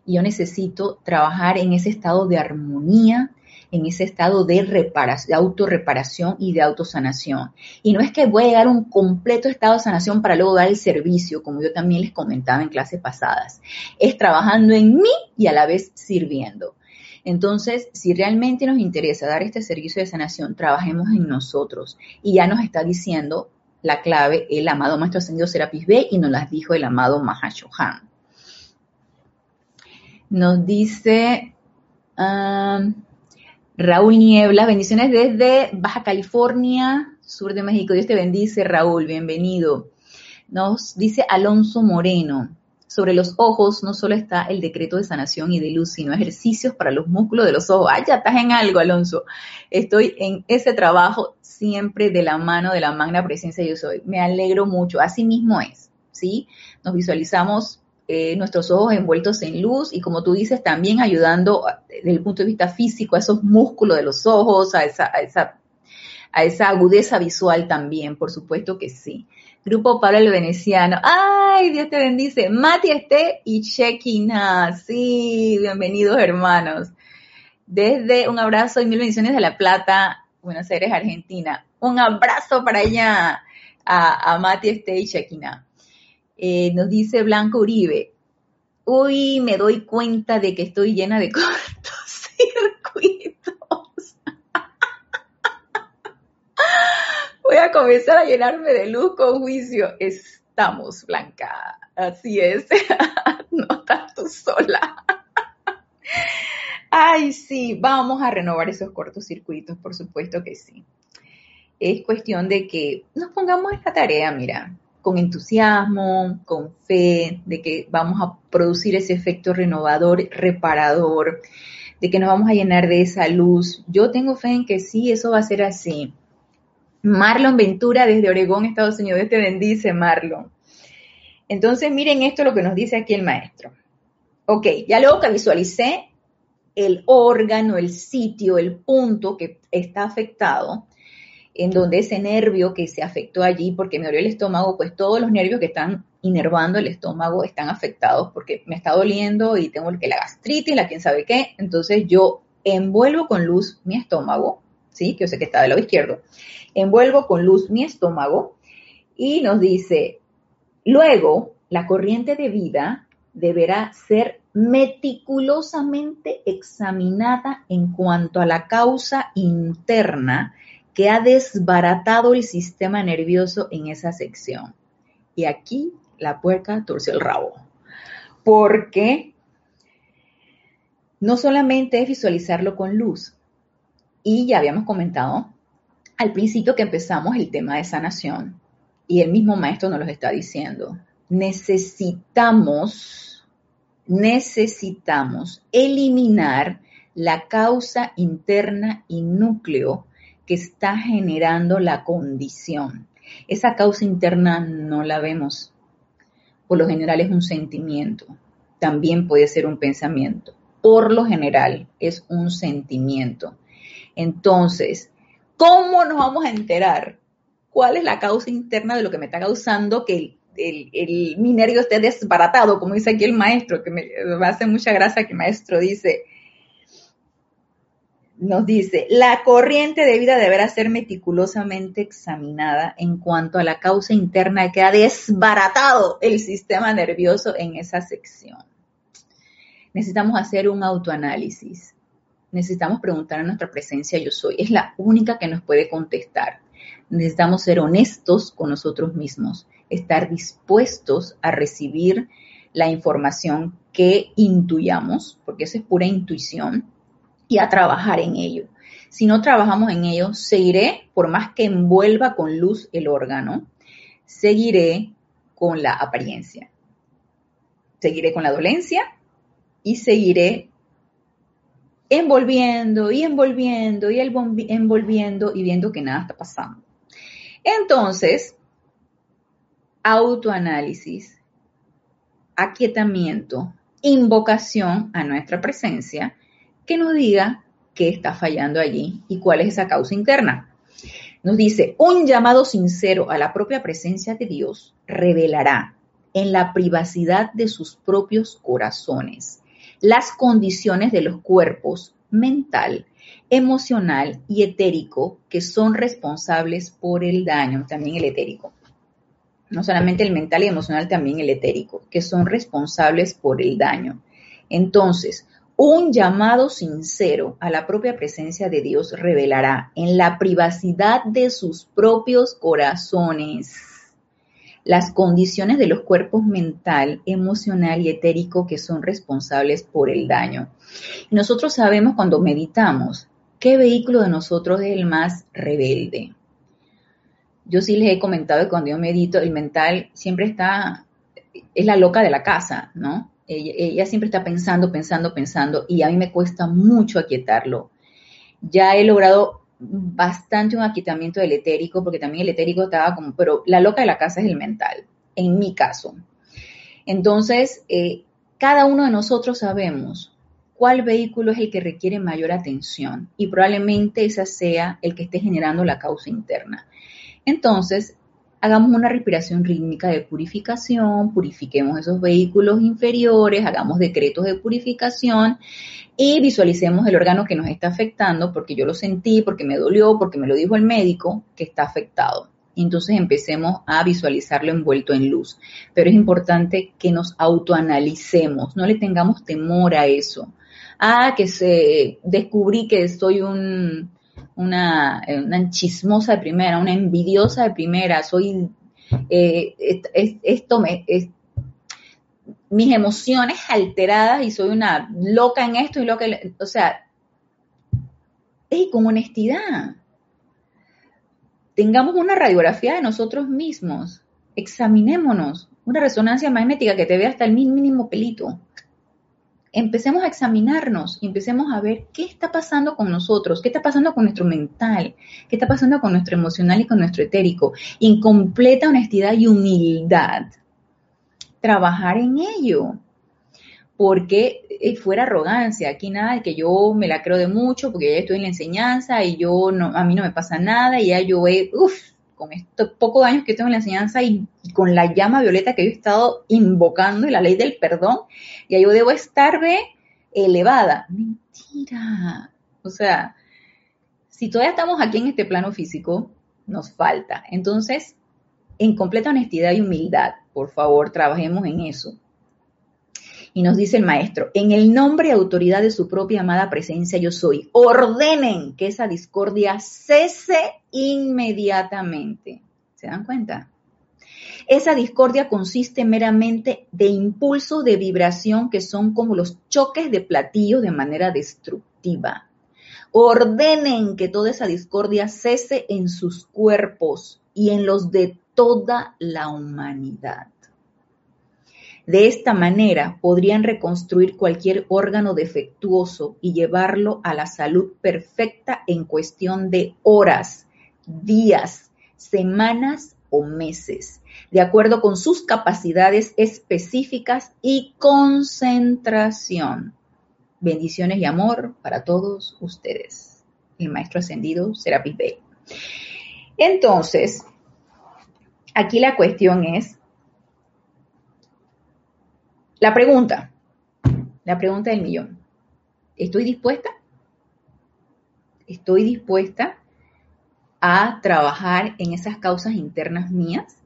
Y yo necesito trabajar en ese estado de armonía, en ese estado de, reparación, de autorreparación y de autosanación. Y no es que voy a llegar a un completo estado de sanación para luego dar el servicio, como yo también les comentaba en clases pasadas. Es trabajando en mí y a la vez sirviendo. Entonces, si realmente nos interesa dar este servicio de sanación, trabajemos en nosotros. Y ya nos está diciendo la clave el amado Maestro Ascendido Serapis B y nos las dijo el amado Mahashohan. Nos dice um, Raúl Niebla, bendiciones desde Baja California, sur de México. Dios te bendice, Raúl, bienvenido. Nos dice Alonso Moreno, sobre los ojos no solo está el decreto de sanación y de luz, sino ejercicios para los músculos de los ojos. Ay, ya estás en algo, Alonso. Estoy en ese trabajo siempre de la mano de la magna presencia yo soy. Me alegro mucho. Así mismo es, ¿sí? Nos visualizamos eh, nuestros ojos envueltos en luz y como tú dices, también ayudando desde el punto de vista físico a esos músculos de los ojos, a esa, a esa, agudeza visual también, por supuesto que sí. Grupo Pablo el Veneciano. ¡Ay, Dios te bendice! Mati Este y Chequina. Sí, bienvenidos hermanos. Desde un abrazo y mil bendiciones de La Plata, Buenos Aires, Argentina. Un abrazo para allá a, a Mati Este y Chequina. Eh, nos dice Blanco Uribe. Uy, me doy cuenta de que estoy llena de cortocircuitos. voy a comenzar a llenarme de luz con juicio. Estamos, Blanca. Así es. no estás tú sola. Ay, sí, vamos a renovar esos cortocircuitos, por supuesto que sí. Es cuestión de que nos pongamos en la tarea, mira, con entusiasmo, con fe, de que vamos a producir ese efecto renovador, reparador, de que nos vamos a llenar de esa luz. Yo tengo fe en que sí, eso va a ser así. Marlon Ventura desde Oregón, Estados Unidos. te bendice, Marlon. Entonces, miren esto lo que nos dice aquí el maestro. Ok, ya luego que visualicé el órgano, el sitio, el punto que está afectado, en donde ese nervio que se afectó allí porque me dolió el estómago, pues todos los nervios que están inervando el estómago están afectados porque me está doliendo y tengo que la gastritis, la quién sabe qué. Entonces yo envuelvo con luz mi estómago, ¿sí? Que yo sé que está del lado izquierdo envuelvo con luz mi estómago y nos dice, luego la corriente de vida deberá ser meticulosamente examinada en cuanto a la causa interna que ha desbaratado el sistema nervioso en esa sección. Y aquí la puerca torció el rabo. Porque no solamente es visualizarlo con luz, y ya habíamos comentado al principio que empezamos el tema de sanación, y el mismo maestro nos lo está diciendo, necesitamos, necesitamos eliminar la causa interna y núcleo que está generando la condición. Esa causa interna no la vemos. Por lo general es un sentimiento. También puede ser un pensamiento. Por lo general es un sentimiento. Entonces, ¿Cómo nos vamos a enterar cuál es la causa interna de lo que me está causando que el, el, mi esté desbaratado, como dice aquí el maestro, que me, me hace mucha gracia que el maestro dice, nos dice, la corriente de vida deberá ser meticulosamente examinada en cuanto a la causa interna que ha desbaratado el sistema nervioso en esa sección. Necesitamos hacer un autoanálisis. Necesitamos preguntar a nuestra presencia yo soy. Es la única que nos puede contestar. Necesitamos ser honestos con nosotros mismos, estar dispuestos a recibir la información que intuyamos, porque eso es pura intuición, y a trabajar en ello. Si no trabajamos en ello, seguiré, por más que envuelva con luz el órgano, seguiré con la apariencia. Seguiré con la dolencia y seguiré envolviendo y envolviendo y envolviendo y viendo que nada está pasando. Entonces, autoanálisis, aquietamiento, invocación a nuestra presencia que nos diga qué está fallando allí y cuál es esa causa interna. Nos dice, un llamado sincero a la propia presencia de Dios revelará en la privacidad de sus propios corazones las condiciones de los cuerpos mental, emocional y etérico que son responsables por el daño, también el etérico. No solamente el mental y emocional, también el etérico, que son responsables por el daño. Entonces, un llamado sincero a la propia presencia de Dios revelará en la privacidad de sus propios corazones las condiciones de los cuerpos mental, emocional y etérico que son responsables por el daño. Nosotros sabemos cuando meditamos qué vehículo de nosotros es el más rebelde. Yo sí les he comentado que cuando yo medito, el mental siempre está, es la loca de la casa, ¿no? Ella, siempre está pensando, pensando, pensando y a mí me cuesta mucho aquietarlo. Ya he logrado bastante un aquietamiento del etérico, porque también el etérico estaba como, pero la loca de la casa es el mental, en mi caso. Entonces, eh, cada uno de nosotros sabemos cuál vehículo es el que requiere mayor atención y probablemente ese sea el que esté generando la causa interna. Entonces, hagamos una respiración rítmica de purificación, purifiquemos esos vehículos inferiores, hagamos decretos de purificación y visualicemos el órgano que nos está afectando, porque yo lo sentí, porque me dolió, porque me lo dijo el médico que está afectado. entonces empecemos a visualizarlo envuelto en luz. Pero es importante que nos autoanalicemos, no le tengamos temor a eso. Ah, que se descubrí que soy un una, eh, una chismosa de primera, una envidiosa de primera, soy, eh, esto me, mis emociones alteradas y soy una loca en esto y loca, o sea, y con honestidad. Tengamos una radiografía de nosotros mismos, examinémonos, una resonancia magnética que te vea hasta el mínimo pelito empecemos a examinarnos y empecemos a ver qué está pasando con nosotros, qué está pasando con nuestro mental, qué está pasando con nuestro emocional y con nuestro etérico. En completa honestidad y humildad, trabajar en ello. Porque eh, fuera arrogancia, aquí nada que yo me la creo de mucho, porque ya estoy en la enseñanza y yo no, a mí no me pasa nada y ya yo he, uff, con estos pocos años que tengo en la enseñanza y, con la llama violeta que yo he estado invocando y la ley del perdón, ya yo debo estar de elevada. Mentira. O sea, si todavía estamos aquí en este plano físico, nos falta. Entonces, en completa honestidad y humildad, por favor, trabajemos en eso. Y nos dice el maestro, en el nombre y autoridad de su propia amada presencia yo soy, ordenen que esa discordia cese inmediatamente. ¿Se dan cuenta? Esa discordia consiste meramente de impulsos de vibración que son como los choques de platillos de manera destructiva. Ordenen que toda esa discordia cese en sus cuerpos y en los de toda la humanidad. De esta manera podrían reconstruir cualquier órgano defectuoso y llevarlo a la salud perfecta en cuestión de horas, días, semanas o meses, de acuerdo con sus capacidades específicas y concentración. Bendiciones y amor para todos ustedes. El Maestro Ascendido Serapis Bey. Entonces, aquí la cuestión es, la pregunta, la pregunta del millón. ¿Estoy dispuesta? Estoy dispuesta a trabajar en esas causas internas mías.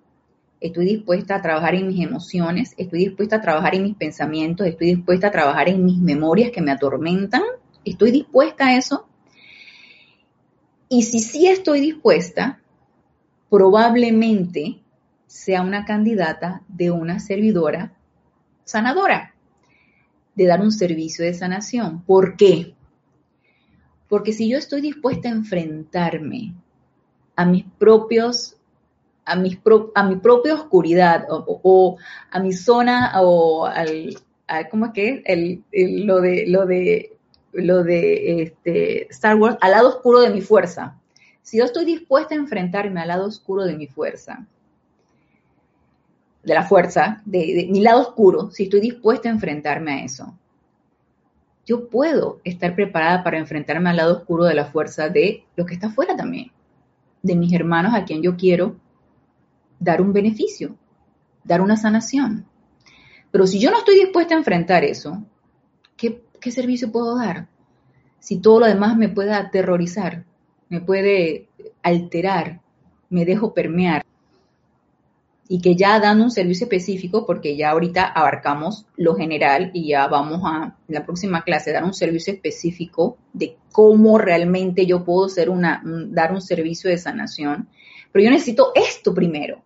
Estoy dispuesta a trabajar en mis emociones, estoy dispuesta a trabajar en mis pensamientos, estoy dispuesta a trabajar en mis memorias que me atormentan. Estoy dispuesta a eso. Y si sí estoy dispuesta, probablemente sea una candidata de una servidora sanadora, de dar un servicio de sanación. ¿Por qué? Porque si yo estoy dispuesta a enfrentarme a mis propios, a, mis a mi propia oscuridad o, a mi zona o al, ¿cómo es que es? lo de, lo de, lo de este, Star Wars, al lado oscuro de mi fuerza. Si yo estoy dispuesta a enfrentarme al lado oscuro de mi fuerza, de la fuerza, de, mi lado oscuro, si estoy dispuesta a enfrentarme a eso, yo puedo estar preparada para enfrentarme al lado oscuro de la fuerza de lo que está afuera también, de mis hermanos a quien yo quiero dar un beneficio, dar una sanación. Pero si yo no estoy dispuesta a enfrentar eso, ¿qué, qué servicio puedo dar? Si todo lo demás me puede aterrorizar, me puede alterar, me dejo permear y que ya dando un servicio específico, porque ya ahorita abarcamos lo general y ya vamos a la próxima clase dar un servicio específico de cómo realmente yo puedo ser una, dar un servicio de sanación. Pero yo necesito esto primero.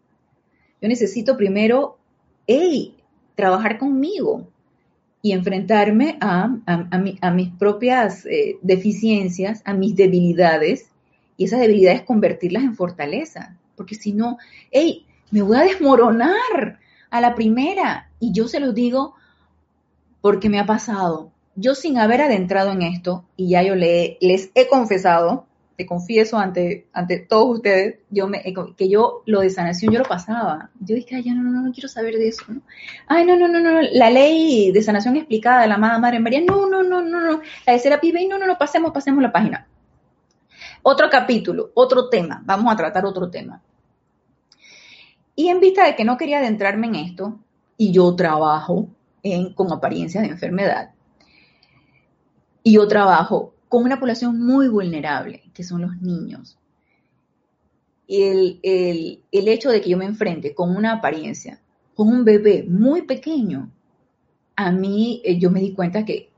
Yo necesito primero, hey, trabajar conmigo y enfrentarme a, a, mis propias eh, deficiencias, a mis debilidades, y esas debilidades convertirlas en fortaleza. Porque si no, hey, me voy a desmoronar a la primera. Y yo se los digo porque me ha pasado. Yo sin haber adentrado en esto, y ya yo le, les he confesado, te confieso ante, ante todos ustedes, yo que yo lo de sanación yo lo pasaba. Yo dije, ay, no, no, no quiero saber de eso. ¿no? Ay, no, no, no, no, la ley de sanación explicada de la amada Madre María, no, no, no, no, no, la de Serapis no, no, no, pasemos, pasemos la página. Otro capítulo, otro tema, vamos a tratar otro tema. Y en vista de que no quería adentrarme en esto, y yo trabajo en, con apariencias de enfermedad, y yo trabajo con una población muy vulnerable, que son los niños. El, el, el hecho de que yo me enfrente con una apariencia, con un bebé muy pequeño, a mí eh, yo me di cuenta que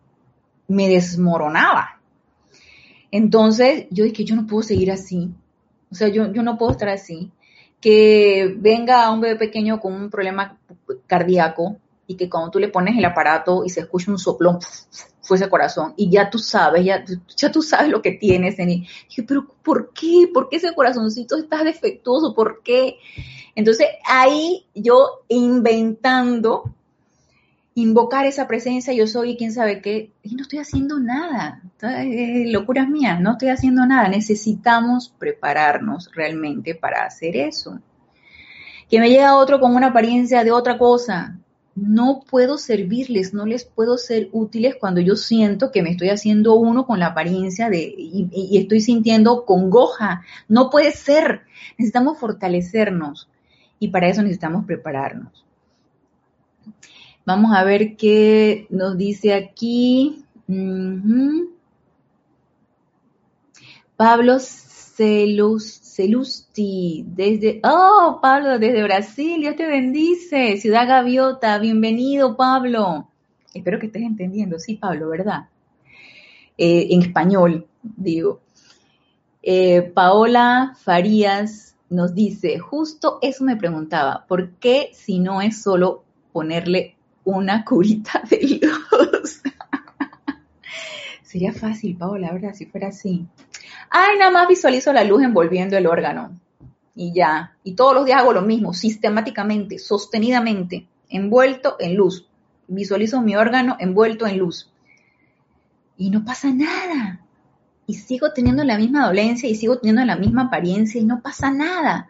me desmoronaba. Entonces yo dije, yo no puedo seguir así. O sea, yo, yo no puedo estar así que venga un bebé pequeño con un problema cardíaco y que cuando tú le pones el aparato y se escucha un soplón, fuese corazón, y ya tú sabes, ya, ya tú sabes lo que tienes. En y dije, pero ¿por qué? ¿Por qué ese corazoncito está defectuoso? ¿Por qué? Entonces ahí yo inventando, invocar esa presencia, yo soy quién sabe qué, y no estoy haciendo nada. locuras mías, no estoy haciendo nada. Necesitamos prepararnos realmente para hacer eso. Que me llega otro con una apariencia de otra cosa. No puedo servirles, no les puedo ser útiles cuando yo siento que me estoy haciendo uno con la apariencia de y estoy sintiendo congoja. No puede ser. Necesitamos fortalecernos y para eso necesitamos prepararnos. Vamos a ver qué nos dice aquí. Pablo Celus, Celusti, desde, oh, Pablo, desde Brasil, Dios te bendice. Ciudad Gaviota, bienvenido, Pablo. Espero que estés entendiendo, sí, Pablo, ¿verdad? Eh, en español, digo. Eh, Paola Farías nos dice, justo eso me preguntaba, ¿por qué si no es solo ponerle una curita de luz. Sería fácil, Paola, ¿verdad? Si fuera así. Ay, nada más visualizo la luz envolviendo el órgano. Y ya. Y todos los días hago lo mismo, sistemáticamente, sostenidamente, envuelto en luz. Visualizo mi órgano envuelto en luz. Y no pasa nada. Y sigo teniendo la misma dolencia y sigo teniendo la misma apariencia y no pasa nada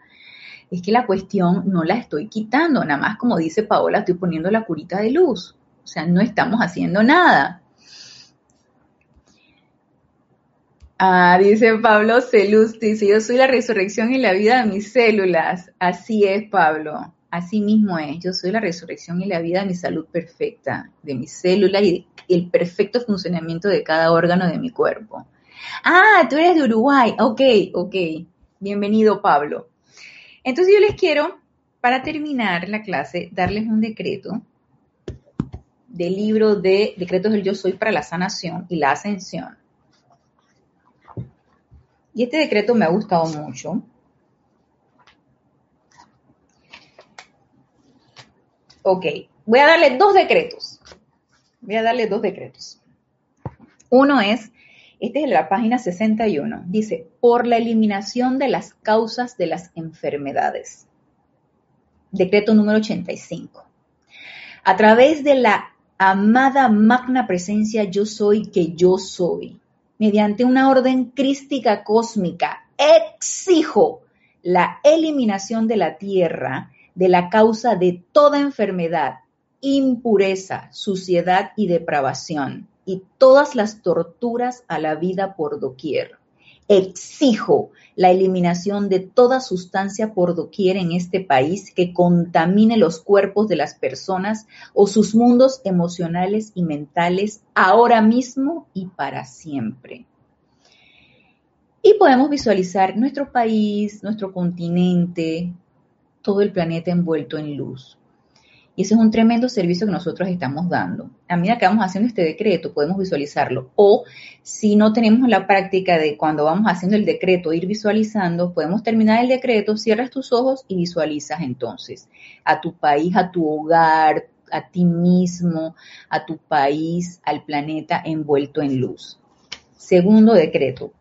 es que la cuestión no la estoy quitando, nada más como dice Paola, estoy poniendo la curita de luz. O sea, no estamos haciendo nada. Ah, dice Pablo Celusti, dice, yo soy la resurrección y la vida de mis células. Así es, Pablo. Así mismo es. Yo soy la resurrección y la vida de mi salud perfecta, de mis células y el perfecto funcionamiento de cada órgano de mi cuerpo. Ah, tú eres de Uruguay. Ok, ok. Bienvenido, Pablo. Entonces yo les quiero, para terminar la clase, darles un decreto del libro de Decretos del Yo Soy para la Sanación y la Ascensión. Y este decreto me ha gustado mucho. Ok, voy a darle dos decretos. Voy a darle dos decretos. Uno es, este es la página 61, dice, por la eliminación de las causas de las enfermedades. Decreto número 85. A través de la amada magna presencia yo soy que yo soy, mediante una orden crística cósmica, exijo la eliminación de la tierra de la causa de toda enfermedad, impureza, suciedad y depravación, y todas las torturas a la vida por doquier. Exijo la eliminación de toda sustancia por doquier en este país que contamine los cuerpos de las personas o sus mundos emocionales y mentales ahora mismo y para siempre. Y podemos visualizar nuestro país, nuestro continente, todo el planeta envuelto en luz. Y ese es un tremendo servicio que nosotros estamos dando. A medida que vamos haciendo este decreto, podemos visualizarlo. O si no tenemos la práctica de cuando vamos haciendo el decreto, ir visualizando, podemos terminar el decreto, cierras tus ojos y visualizas entonces a tu país, a tu hogar, a ti mismo, a tu país, al planeta envuelto en luz. Segundo decreto.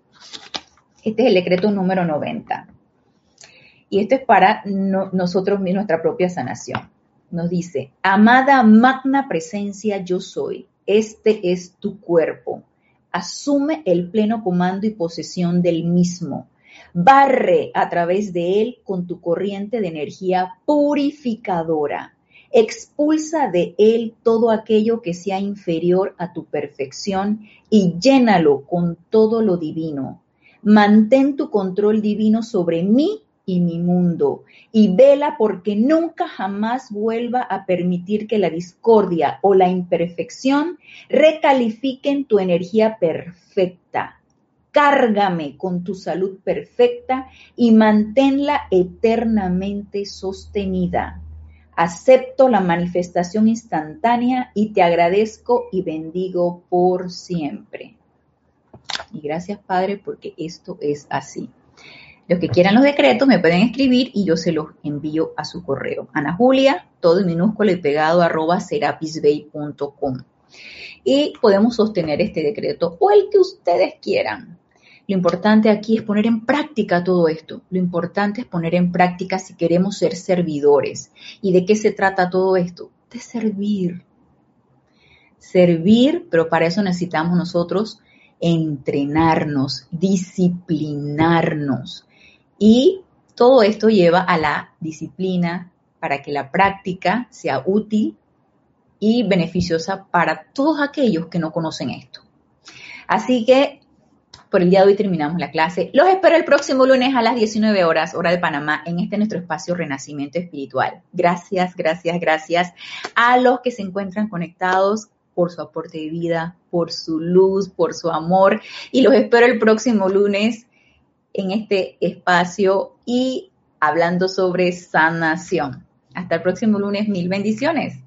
Este es el decreto número 90. Y esto es para nosotros, nuestra propia sanación nos dice, amada magna presencia yo soy, este es tu cuerpo. Asume el pleno comando y posesión del mismo. Barre a través de él con tu corriente de energía purificadora. Expulsa de él todo aquello que sea inferior a tu perfección y llénalo con todo lo divino. Mantén tu control divino sobre mí y mi mundo, y vela porque nunca jamás vuelva a permitir que la discordia o la imperfección recalifiquen tu energía perfecta. Cárgame con tu salud perfecta y manténla eternamente sostenida. Acepto la manifestación instantánea y te agradezco y bendigo por siempre. Y gracias Padre porque esto es así. Los que quieran los decretos me pueden escribir y yo se los envío a su correo. Ana Julia, todo en minúsculo y pegado, arroba serapisbay.com. Y podemos sostener este decreto o el que ustedes quieran. Lo importante aquí es poner en práctica todo esto. Lo importante es poner en práctica si queremos ser servidores. ¿Y de qué se trata todo esto? De servir. Servir, pero para eso necesitamos nosotros entrenarnos, disciplinarnos. Y todo esto lleva a la disciplina para que la práctica sea útil y beneficiosa para todos aquellos que no conocen esto. Así que por el día de hoy terminamos la clase. Los espero el próximo lunes a las 19 horas, hora de Panamá, en este nuestro espacio Renacimiento Espiritual. Gracias, gracias, gracias a los que se encuentran conectados por su aporte de vida, por su luz, por su amor. Y los espero el próximo lunes en este espacio y hablando sobre sanación. Hasta el próximo lunes, mil bendiciones.